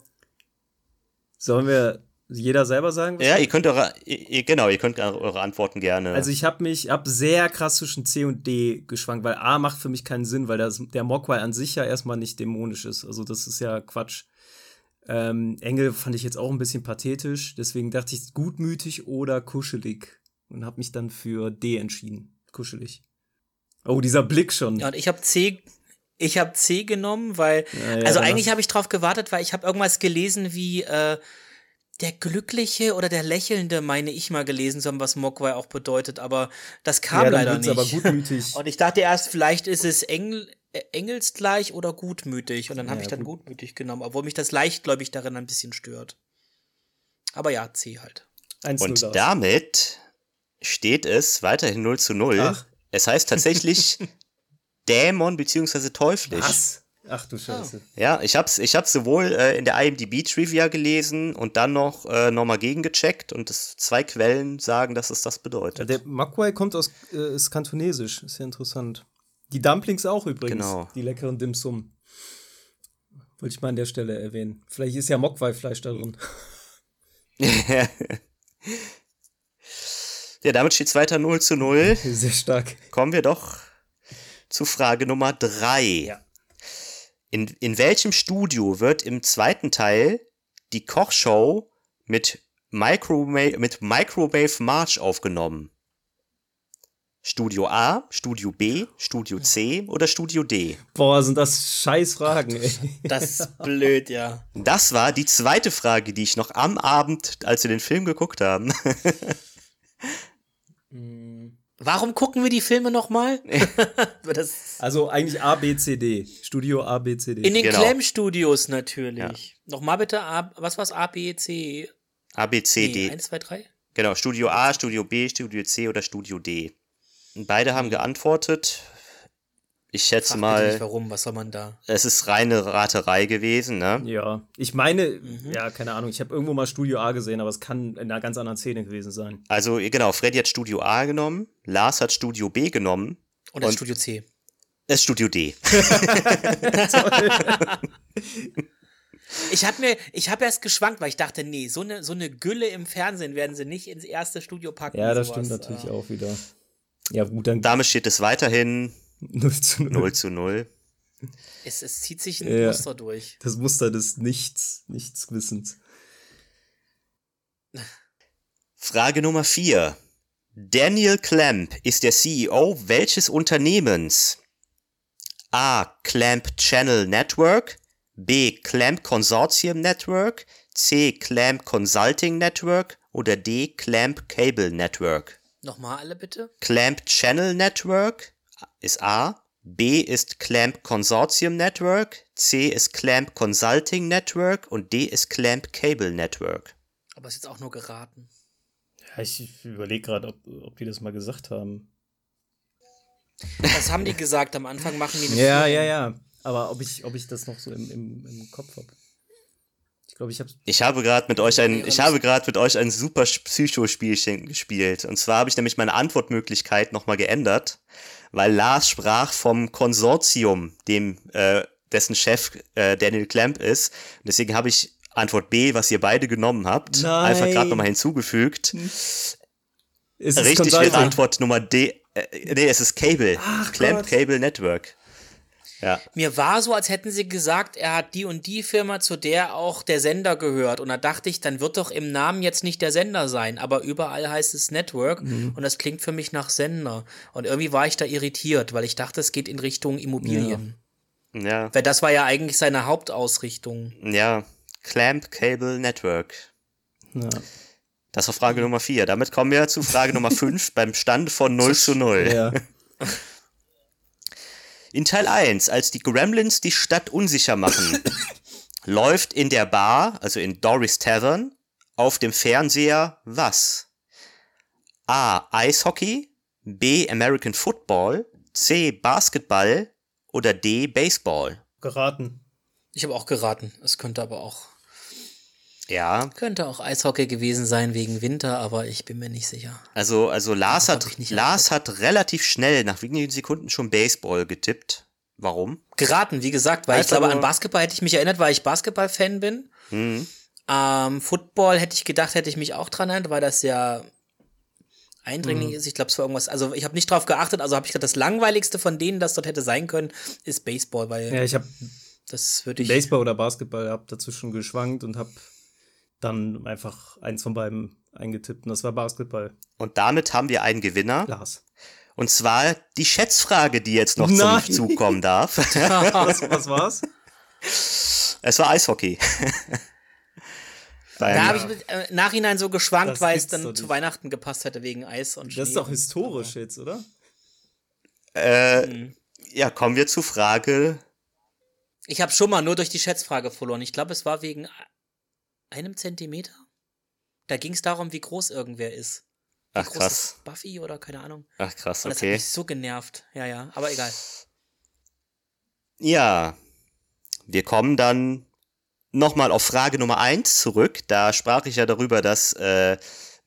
Sollen wir jeder selber sagen? was
Ja, ihr könnt eure, ihr, genau, ihr könnt eure Antworten gerne.
Also ich habe mich hab sehr krass zwischen C und D geschwankt, weil A macht für mich keinen Sinn, weil das, der Mogwai an sich ja erstmal nicht dämonisch ist. Also das ist ja Quatsch. Ähm, Engel fand ich jetzt auch ein bisschen pathetisch, deswegen dachte ich gutmütig oder kuschelig und habe mich dann für D entschieden. Kuschelig. Oh, dieser Blick schon.
Ja, und ich habe C. Ich habe C genommen, weil.
Ja, ja,
also eigentlich habe ich drauf gewartet, weil ich habe irgendwas gelesen wie. Äh, der Glückliche oder der Lächelnde, meine ich mal gelesen zu haben, was Mogwai auch bedeutet, aber das kam
Ja,
leider nicht.
aber gutmütig.
Und ich dachte erst, vielleicht ist es Engel, äh, engelsgleich oder gutmütig. Und dann habe
Ja,
ich dann
gut.
gutmütig genommen, obwohl mich das leichtgläubig darin ein bisschen stört. Aber ja, C halt.
1
Und damit steht es weiterhin 0 zu 0.
Ach.
Es heißt tatsächlich Dämon beziehungsweise teuflisch.
Was? Ach du Scheiße.
Ja, ich hab's, ich hab's sowohl äh, in der IMDb Trivia gelesen und dann noch äh, nochmal gegengecheckt und das, zwei Quellen sagen, dass es das bedeutet.
der Makwai kommt aus äh, ist kantonesisch, ist ja interessant. Die Dumplings auch übrigens,
Genau.
die leckeren Dim Sum. Wollte ich mal an der Stelle erwähnen. Vielleicht ist ja Mokwai-Fleisch da drin.
ja, damit steht's weiter 0 zu 0.
Sehr stark.
Kommen wir doch zu Frage Nummer 3.
Ja.
In, in welchem Studio wird im zweiten Teil die Kochshow mit, Microwave, mit Microwave March aufgenommen? Studio A, Studio B, Studio C oder Studio D?
Boah, sind das scheiß Fragen, ey.
Das ist blöd, ja.
Das war die zweite Frage, die ich noch am Abend, als wir den Film geguckt haben,
Warum gucken wir die Filme nochmal?
Also eigentlich A, B, C, D. Studio A, B, C, D.
in den
Genau.
Clem-Studios natürlich. Nochmal bitte, A, was war's? A, B, C,
A, B, C,
nee,
D.
1, 2, 3?
Genau, Studio A, Studio B, Studio C oder Studio D. Und beide haben geantwortet. Ich schätze
bitte nicht,
mal,
warum, was soll man da?
es ist reine Raterei gewesen, ne?
Ja, ich meine,
Mhm.
ja, keine Ahnung, ich habe irgendwo mal Studio A gesehen, aber es kann in einer ganz anderen Szene gewesen sein.
Also genau, Freddy hat Studio A genommen, Lars hat Studio B genommen,
Und das
Und-
Studio C.
es ist Studio D.
Ich habe mir, ich habe erst geschwankt, weil ich dachte, nee, so eine, so eine Gülle im Fernsehen werden sie nicht ins erste Studio packen.
Ja, das
sowas.
stimmt natürlich
Äh,
auch wieder. Ja, gut, dann
Damit steht es weiterhin
0 zu 0.
0 zu 0.
Es, es zieht sich ein
Ja.
Muster durch.
Das Muster des Nichts, Nichtswissens.
Frage Nummer 4. Daniel Clamp ist der CEO welches Unternehmens? A. Clamp Channel Network, B. Clamp Consortium Network, C. Clamp Consulting Network oder D. Clamp Cable Network.
Nochmal alle bitte.
Clamp Channel Network ist A, B ist Clamp Consortium Network, C ist Clamp Consulting Network und D ist Clamp Cable Network.
Aber ist jetzt auch nur geraten.
Ja, ich überlege gerade, ob, ob die das mal gesagt haben.
Das haben die gesagt, am Anfang machen die eine
Ja,
Führung.
ja, ja. Aber ob ich, ob ich das noch so im, im, im Kopf habe. Ich glaube, ich habe
Ich habe gerade mit euch ein, ich habe gerade mit euch ein super Psychospielchen gespielt. Und zwar habe ich nämlich meine Antwortmöglichkeit nochmal geändert, weil Lars sprach vom Konsortium, dem, äh, dessen Chef äh, Daniel Clamp ist. Und deswegen habe ich Antwort B, was ihr beide genommen habt,
Nein.
einfach gerade nochmal hinzugefügt.
ist es
Richtig wäre Antwort Nummer D. Äh, nee, es ist Cable.
Ach
Clamp
Gott.
Cable Network. Ja.
Mir war so, als hätten sie gesagt, er hat die und die Firma, zu der auch der Sender gehört. Und da dachte ich, dann wird doch im Namen jetzt nicht der Sender sein, aber überall heißt es Network
Mhm.
und das klingt für mich nach Sender. Und irgendwie war ich da irritiert, weil ich dachte, es geht in Richtung Immobilien.
Ja.
Weil das war ja eigentlich seine Hauptausrichtung.
Ja. Clamp Cable Network.
Ja.
Das war Frage Nummer 4. Damit kommen wir zu Frage Nummer 5 beim Stand von 0 zu 0.
ja.
In Teil 1, als die Gremlins die Stadt unsicher machen, läuft in der Bar, also in Doris Tavern, auf dem Fernseher was? A. Eishockey, B. American Football, C. Basketball oder D. Baseball?
Geraten.
Ich habe auch geraten. Es könnte aber auch,
Ja,
könnte auch Eishockey gewesen sein wegen Winter, aber ich bin mir nicht sicher.
also, also Lars, hat,
ich nicht
Lars hat relativ schnell, nach wenigen Sekunden, schon Baseball getippt. Warum?
Geraten, wie gesagt, weil ich
Einfach
glaube, an Basketball hätte ich mich erinnert, weil ich Basketball-Fan bin.
Hm.
Ähm, Football hätte ich gedacht, hätte ich mich auch dran erinnert, weil das ja eindringlich
Mhm.
ist. Ich glaube, es war irgendwas, also ich habe nicht drauf geachtet, also habe ich gedacht, das langweiligste von denen, das dort hätte sein können, ist Baseball, weil
Ja, ich habe
das würde ich.
Baseball oder Basketball hab dazwischen geschwankt und habe dann einfach eins von beiden eingetippt und das war Basketball.
Und damit haben wir einen Gewinner.
Lars.
Und zwar die Schätzfrage, die jetzt noch
Nein.
zum Zug kommen darf.
was, was war's?
es war Eishockey.
Da habe ich mit, äh, Nachhinein so geschwankt,
Das
weil es dann zu Weihnachten gepasst hätte wegen Eis und Schnee.
Das ist doch historisch jetzt, oder?
äh,
Mhm.
ja, kommen wir zu Frage.
Ich habe schon mal nur durch die Schätzfrage verloren. Ich glaube, es war wegen einem Zentimeter. Da ging es darum, wie groß irgendwer ist. Wie
Ach
groß
krass.
ist Buffy oder keine Ahnung.
Ach krass,
Und das hat
okay.
mich so genervt. Ja, ja, aber egal.
Ja, wir kommen dann nochmal auf Frage Nummer eins zurück. Da sprach ich ja darüber, dass äh,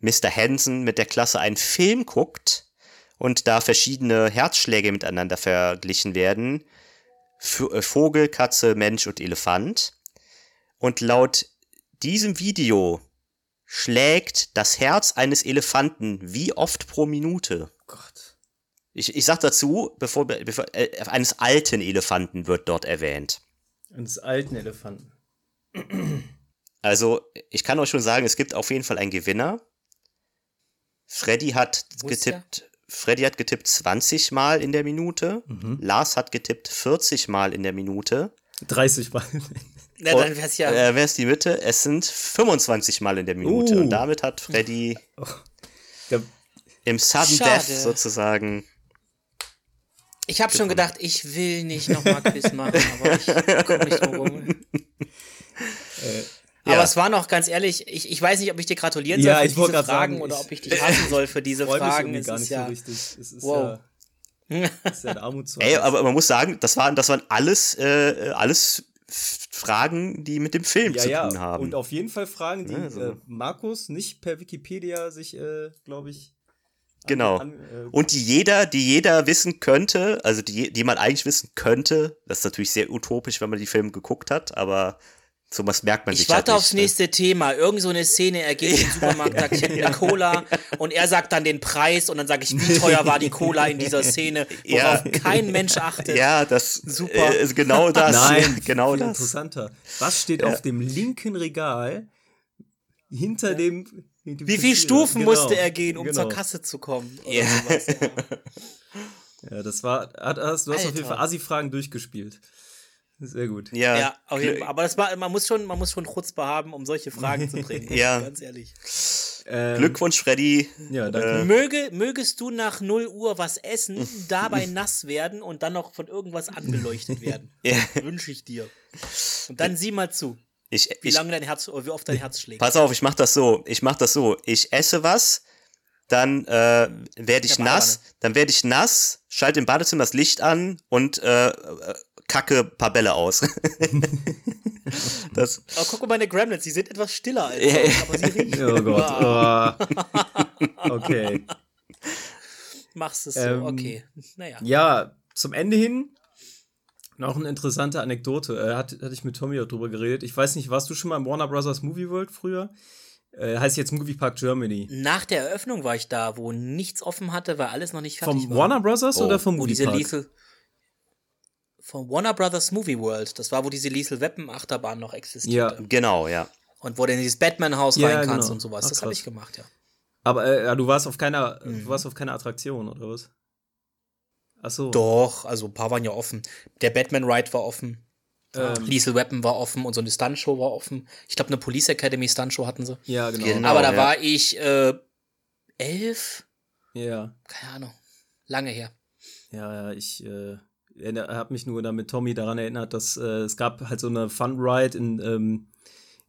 Mr. Hansen mit der Klasse einen Film guckt und da verschiedene Herzschläge miteinander verglichen werden. F äh, Vogel, Katze, Mensch und Elefant. Und laut diesem Video schlägt das Herz eines Elefanten wie oft pro Minute?
Gott.
Ich, ich sag dazu, bevor, bevor äh, eines alten Elefanten wird dort erwähnt.
Eines alten Elefanten.
Also, ich kann euch schon sagen, es gibt auf jeden Fall einen Gewinner. Freddy hat
der?
getippt, Freddy hat getippt 20 Mal in der Minute.
Mhm.
Lars hat getippt 40 Mal in der Minute.
30 Mal.
Na, dann wär's ja.
Äh, wer ist die Mitte? Es sind 25 Mal in der Minute.
Uh.
Und damit hat Freddy
Der,
im Sudden
Schade.
Death sozusagen.
Ich habe schon gedacht, ich will nicht nochmal Quiz machen, aber ich komme nicht drum rum. Aber
Ja.
es war noch ganz ehrlich, ich, ich weiß nicht, ob ich dir gratulieren
Ja,
soll für
ich wollte
diese Fragen
sagen,
oder ob ich dich hassen soll für diese
mich
Fragen. Es
gar
ist
nicht
ja,
so richtig. Es ist
Wow.
ja, es ist ja ein Armutszeugnis.
Ey, aber man muss sagen, das waren, das waren alles, äh, alles Fragen, die mit dem Film
ja,
zu
ja.
tun haben.
Und auf jeden Fall Fragen, die
Ja, so.
äh, Markus nicht per Wikipedia sich, äh, glaube ich, an-
Genau.
an- äh,
Und die jeder, die jeder wissen könnte, also die, die man eigentlich wissen könnte, das ist natürlich sehr utopisch, wenn man die Filme geguckt hat, aber sowas merkt man
Ich
sich
warte
halt
aufs
nicht,
nächste Thema. Irgend so eine Szene, er geht in den Supermarkt, sagt, ich hätte eine Cola und er sagt dann den Preis und dann sage ich, wie teuer war die Cola in dieser Szene, worauf
Ja.
kein Mensch achtet.
Ne? Ja, das
Super.
Äh, ist genau das.
Nein,
genau das.
interessanter. Was steht auf dem linken Regal hinter dem.
Wie viele Stufen
Genau,
musste er gehen, um
genau.
zur Kasse zu kommen? Oder
Ja.
sowas, ja.
Ja, das war. Hat, hast, du hast auf jeden
Alter.
Fall Assi-Fragen durchgespielt. Sehr gut.
Ja,
Ja, Fall. Aber das war, man muss schon, man muss schon Chutzpe haben, um solche Fragen zu bringen.
Ja.
Ganz ehrlich.
Ähm,
Glückwunsch, Freddy.
Ja, danke.
Möge, mögest du nach 0 Uhr was essen, dabei nass werden und dann noch von irgendwas angeleuchtet werden.
Ja.
Wünsche ich dir. Und dann sieh mal zu,
Ich,
wie
ich,
lange dein Herz, oder wie oft dein Herz schlägt.
pass auf, ich mach das so. Ich mach das so. Ich esse was, dann äh, werde ich nass, dann werde ich nass, schalte im Badezimmer das Licht an und äh, äh, kacke paar Bälle aus. das,
Aber guck mal, meine Gremlins, die sind etwas stiller als
ja.
sonst, aber sie riechen.
Oh Gott. Oh. Okay.
Machst es so,
Ähm,
okay. Naja.
Ja, zum Ende hin noch eine interessante Anekdote. Äh, hat, hatte ich mit Tommy auch drüber geredet. Ich weiß nicht, warst du schon mal im Warner Brothers Movie World früher? Äh, heißt jetzt Movie Park Germany.
Nach der Eröffnung war ich da, wo nichts offen hatte, weil alles noch nicht fertig
Vom
war.
Warner Brothers
Oh,
oder vom Movie
diese
Park?
Vom Warner Brothers Movie World, das war, wo diese Lethal Weapon Achterbahn noch existierte.
Ja.
genau, ja.
Und wo du in dieses Batman-Haus
Ja,
rein kannst
genau.
und sowas.
Ach,
das habe ich gemacht, ja.
Aber äh, ja, du warst auf keiner,
Mhm.
du warst auf keiner Attraktion, oder was? Ach so.
Doch, also ein paar waren ja offen. Der Batman Ride war offen.
Ähm,
Lethal Weapon war offen und so eine Stuntshow war offen. Ich glaube, eine Police Academy Stuntshow hatten sie.
ja, genau.
Genau.
Aber da
ja.
war ich äh, elf,
Ja.
keine Ahnung, lange her.
Ja, ja, ich äh, habe mich nur da mit Tommy daran erinnert, dass äh, es gab halt so eine Fun Ride in, ähm,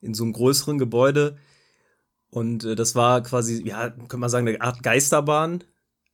in so einem größeren Gebäude. Und äh, das war quasi, ja, kann man sagen, eine Art Geisterbahn.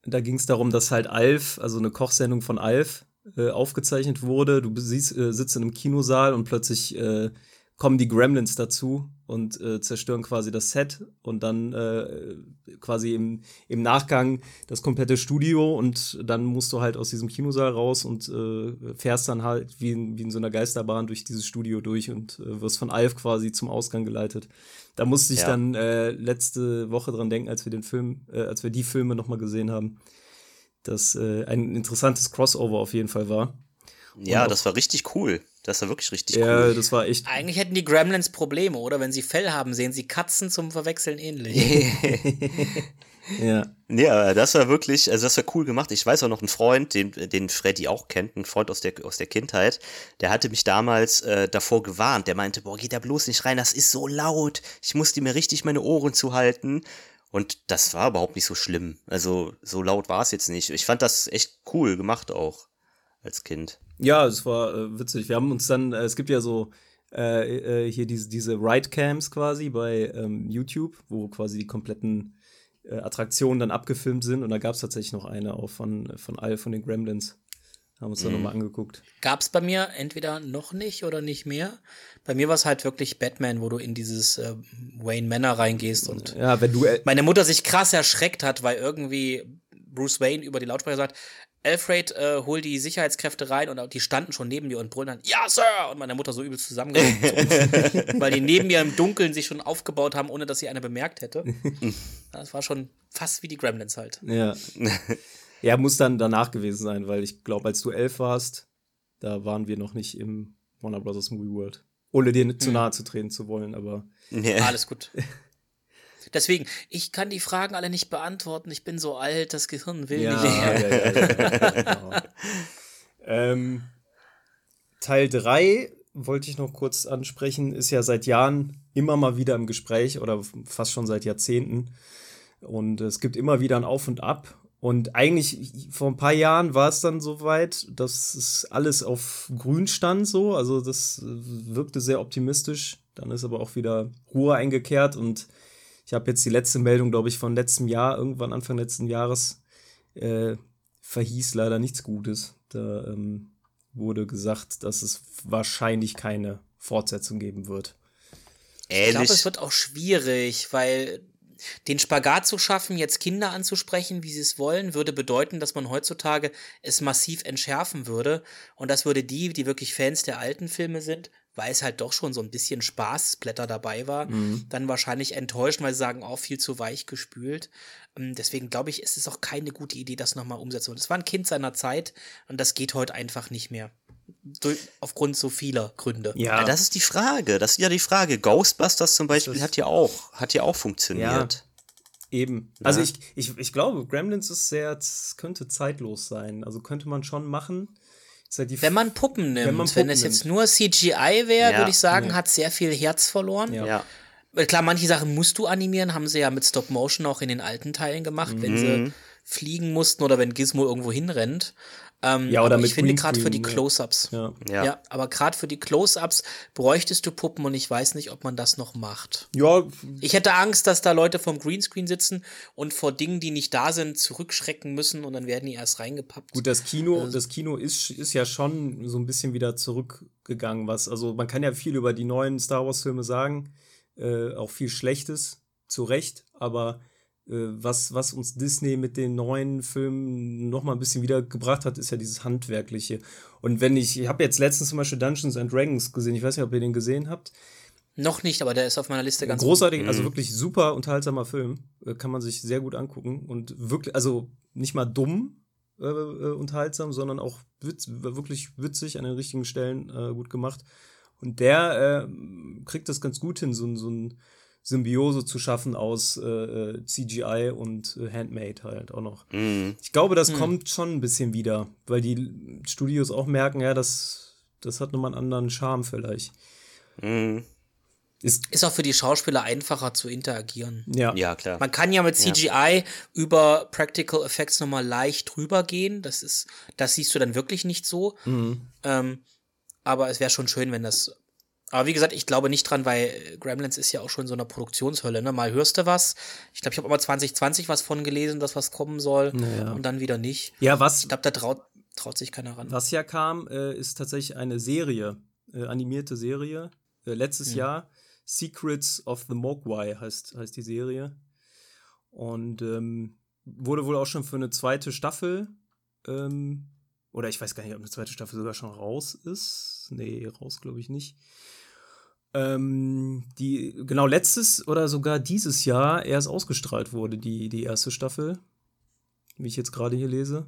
Da ging es darum, dass halt Alf, also eine Kochsendung von Alf, äh, aufgezeichnet wurde. Du siehst, äh, sitzt in einem Kinosaal und plötzlich äh, kommen die Gremlins dazu und äh, zerstören quasi das Set und dann äh, quasi im, im Nachgang das komplette Studio und dann musst du halt aus diesem Kinosaal raus und äh, fährst dann halt wie in, wie in so einer Geisterbahn durch dieses Studio durch und äh, wirst von Alf quasi zum Ausgang geleitet. Da musste ich
Ja.
dann äh, letzte Woche dran denken, als wir den Film, äh, als wir die Filme nochmal gesehen haben, dass ein interessantes Crossover auf jeden Fall war.
Ja, das war richtig cool. Das war wirklich richtig
Ja,
cool.
das war echt.
Eigentlich hätten die Gremlins Probleme, oder? Wenn sie Fell haben, sehen sie Katzen zum Verwechseln ähnlich.
Ja.
Ja, das war wirklich, also das war cool gemacht. Ich weiß auch noch einen Freund, den, den Freddy auch kennt, ein Freund aus der, aus der Kindheit, der hatte mich damals äh, davor gewarnt. Der meinte, boah, geht da bloß nicht rein, das ist so laut. Ich musste mir richtig meine Ohren zuhalten. Und das war überhaupt nicht so schlimm. Also so laut war es jetzt nicht. Ich fand das echt cool gemacht auch als Kind.
Ja, es war äh, witzig. Wir haben uns dann, äh, es gibt ja so äh, äh, hier diese, diese Ride-Cams quasi bei ähm, YouTube, wo quasi die kompletten äh, Attraktionen dann abgefilmt sind. Und da gab es tatsächlich noch eine auch von, von all von den Gremlins. Haben uns dann nochmal angeguckt.
Gab's bei mir entweder noch nicht oder nicht mehr. Bei mir war es halt wirklich Batman, wo du in dieses äh, Wayne Manor reingehst und
Ja, wenn du. Äh,
meine Mutter sich krass erschreckt hat, weil irgendwie Bruce Wayne über die Lautsprecher sagt, Alfred, äh, hol die Sicherheitskräfte rein und die standen schon neben mir und brüllen dann, ja, Sir! Und meine Mutter so übelst zusammengezogen, weil die neben mir im Dunkeln sich schon aufgebaut haben, ohne dass sie einer bemerkt hätte. Das war schon fast wie die Gremlins halt.
ja. ja, muss dann danach gewesen sein, weil ich glaube, als du elf warst, da waren wir noch nicht im Warner Bros. Movie World. Ohne dir zu nahe zu treten zu wollen, aber.
Ja.
Alles gut. Deswegen, ich kann die Fragen alle nicht beantworten. Ich bin so alt, das Gehirn will
Ja,
nicht.
ja, ja, ja, genau. ähm, Teil 3 wollte ich noch kurz ansprechen, ist ja seit Jahren immer mal wieder im Gespräch oder fast schon seit Jahrzehnten. Und es gibt immer wieder ein Auf und Ab. Und eigentlich vor ein paar Jahren war es dann soweit, dass es alles auf Grün stand, so. Also das wirkte sehr optimistisch. Dann ist aber auch wieder Ruhe eingekehrt und ich habe jetzt die letzte Meldung, glaube ich, von letztem Jahr, irgendwann Anfang letzten Jahres, äh, verhieß leider nichts Gutes. Da ähm, wurde gesagt, dass es wahrscheinlich keine Fortsetzung geben wird.
Ich glaube, es wird auch schwierig, weil den Spagat zu schaffen, jetzt Kinder anzusprechen, wie sie es wollen, würde bedeuten, dass man heutzutage es massiv entschärfen würde. Und das würde die, die wirklich Fans der alten Filme sind, weil es halt doch schon so ein bisschen Spaßblätter dabei war, dann wahrscheinlich enttäuschen, weil sie sagen, oh, viel zu weich gespült. Ähm, Deswegen glaube ich, es ist auch keine gute Idee, das nochmal umzusetzen. Und es war ein Kind seiner Zeit und das geht heute einfach nicht mehr. Durch, aufgrund so vieler Gründe.
Ja, das ist die Frage. Das ist ja die Frage. Ghostbusters zum Beispiel
das-
hat ja auch, hat ja auch funktioniert.
Eben. Also ich, ich, ich glaube, Gremlins ist sehr, es könnte zeitlos sein. Also könnte man schon machen. Halt die
Wenn man Puppen nimmt, wenn,
Wenn Puppen
es jetzt
nimmt.
nur CGI wäre,
Ja.
würde ich sagen,
Ja.
hat sehr viel Herz verloren.
Ja.
Ja.
Weil Klar, manche Sachen musst du animieren, haben sie ja mit Stop Motion auch in den alten Teilen gemacht, wenn
Mhm.
sie fliegen mussten oder wenn Gizmo irgendwo hinrennt. Ähm,
Ja, oder
aber
mit
ich finde gerade für die. Close-ups.
Ja.
Ja.
Ja.
aber gerade für die Close-ups bräuchtest du Puppen und ich weiß nicht, ob man das noch macht.
Ja,
Ich hätte Angst, dass da Leute vom Greenscreen sitzen und vor Dingen, die nicht da sind, zurückschrecken müssen und dann werden die erst reingepappt.
Gut, das Kino, das Kino ist, ist ja schon so ein bisschen wieder zurückgegangen, was, also man kann ja viel über die neuen Star Wars-Filme sagen, äh, auch viel Schlechtes, zu Recht, aber äh, was, was uns Disney mit den neuen Filmen noch mal ein bisschen wiedergebracht hat, ist ja dieses Handwerkliche. Und wenn ich, ich habe jetzt letztens zum Beispiel Dungeons and Dragons gesehen, ich weiß nicht, ob ihr den gesehen habt.
Noch nicht, aber der ist auf meiner Liste ganz
Großartig, also wirklich super unterhaltsamer Film. Äh, Kann man sich sehr gut angucken. Und wirklich, also nicht mal dumm äh, äh, unterhaltsam, sondern auch witz, wirklich witzig an den richtigen Stellen äh, gut gemacht. Und der äh, kriegt das ganz gut hin, so, ein- so ein Symbiose zu schaffen aus äh, äh, CGI und äh, Handmade halt auch noch.
Mhm.
Ich glaube, das kommt schon ein bisschen wieder, weil die Studios auch merken, ja, das, das hat nochmal einen anderen Charme vielleicht.
Mhm.
Ist,
Ist auch für die Schauspieler einfacher zu interagieren.
ja.
Ja, klar.
Man kann ja mit CGI über Practical Effects nochmal leicht drüber gehen. Das ist, das siehst du dann wirklich nicht so. Ähm, aber es wäre schon schön, wenn das. Aber wie gesagt, ich glaube nicht dran, weil Gremlins ist ja auch schon so eine Produktionshölle. Ne? Mal hörst du was. Ich glaube, ich habe immer 2020 was von gelesen, dass was kommen soll.
Ja.
Und dann wieder nicht.
ja, was,
Ich glaube, da traut, traut sich keiner ran.
Was ja kam, äh, ist tatsächlich eine Serie, äh, animierte Serie, äh, letztes Jahr. Secrets of the Mogwai heißt, heißt die Serie. Und ähm, wurde wohl auch schon für eine zweite Staffel, ähm, oder ich weiß gar nicht, ob eine zweite Staffel sogar schon raus ist. Nee, raus glaube ich nicht. Ähm, die genau letztes oder sogar dieses Jahr erst ausgestrahlt wurde, die, die erste Staffel, wie ich jetzt gerade hier lese.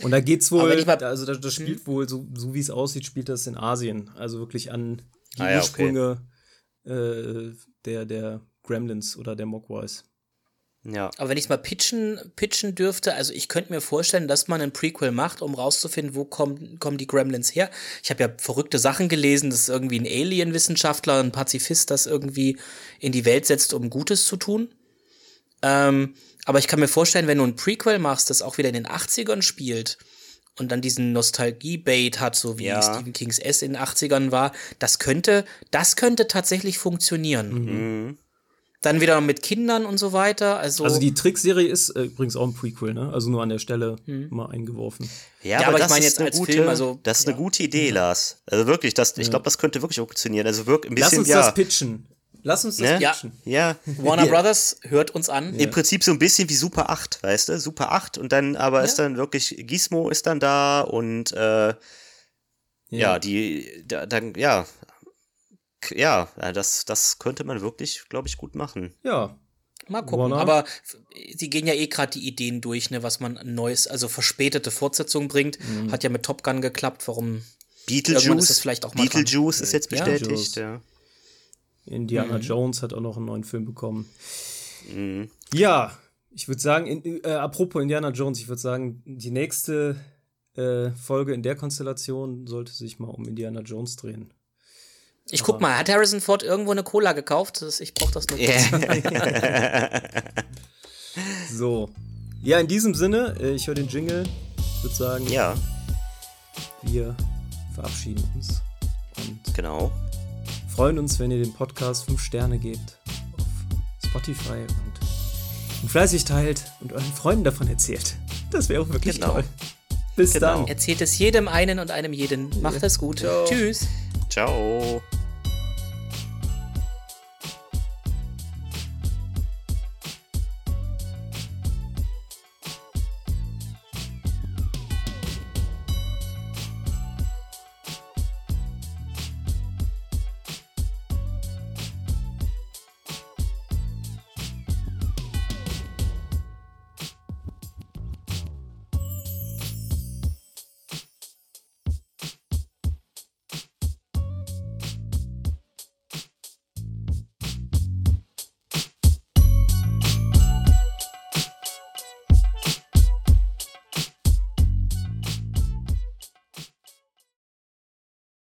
Und da geht's wohl,
mal-
also das, das spielt wohl, so, so wie es aussieht, spielt das in Asien. Also wirklich an die
Ah ja, okay.
Ursprünge äh, der, der Gremlins oder der Mogwais.
Ja.
Aber wenn ich mal pitchen, pitchen dürfte, also ich könnte mir vorstellen, dass man ein Prequel macht, um rauszufinden, wo kommen, kommen die Gremlins her. Ich habe ja verrückte Sachen gelesen, dass irgendwie ein Alien-Wissenschaftler, ein Pazifist das irgendwie in die Welt setzt, um Gutes zu tun. Ähm, aber ich kann mir vorstellen, wenn du ein Prequel machst, das auch wieder in den 80ern spielt und dann diesen Nostalgie-Bait hat, so wie
Ja.
Stephen Kings S in den 80ern war, das könnte, das könnte tatsächlich funktionieren.
Mhm.
Dann wieder mit Kindern und so weiter. Also,
Also die Trickserie ist äh, übrigens auch ein Prequel, ne? Also nur an der Stelle mal eingeworfen.
Ja,
Ja, aber ich
das
meine
ist
jetzt
eine
als
gute,
Film, also-
das ist eine gute Idee, Lars. Also wirklich, das, ich glaube, das könnte wirklich funktionieren. Also wirklich ein
Lass
bisschen,
uns
ja,
das pitchen. Lass uns das
Ne?
Ja.
pitchen.
ja.
Warner Brothers hört uns an.
Im Prinzip so ein bisschen wie Super 8, weißt du? Super 8 und dann aber ist dann wirklich, Gizmo ist dann da und äh, ja. die, da, dann, ja, ja, ja, das, das könnte man wirklich, glaube ich, gut machen.
Ja.
Mal gucken.
Warner.
Aber sie gehen ja eh gerade die Ideen durch, ne, was man Neues, also verspätete Fortsetzung bringt.
Mhm.
Hat ja mit Top Gun geklappt. Warum?
Beetlejuice,
ist vielleicht auch mal dran.
Beetlejuice ist jetzt
Ja.
bestätigt, ja.
Indiana
Mhm.
Jones hat auch noch einen neuen Film bekommen.
Mhm.
Ja, ich würde sagen, in, äh, apropos Indiana Jones, ich würde sagen, die nächste äh, Folge in der Konstellation sollte sich mal um Indiana Jones drehen.
Ich guck mal, hat Harrison Ford irgendwo eine Cola gekauft? Ich brauch das nur kurz.
So. Ja, in diesem Sinne, äh, ich höre den Jingle. Ich würde sagen,
Ja,
wir verabschieden uns und
genau.
freuen uns, wenn ihr dem Podcast 5 Sterne gebt auf Spotify und ihn fleißig teilt und euren Freunden davon erzählt. Das wäre auch wirklich
Genau.
toll. Bis
Genau.
dann.
Erzählt es jedem einen und einem jeden. Macht es gut.
Ciao.
Tschüss.
Ciao。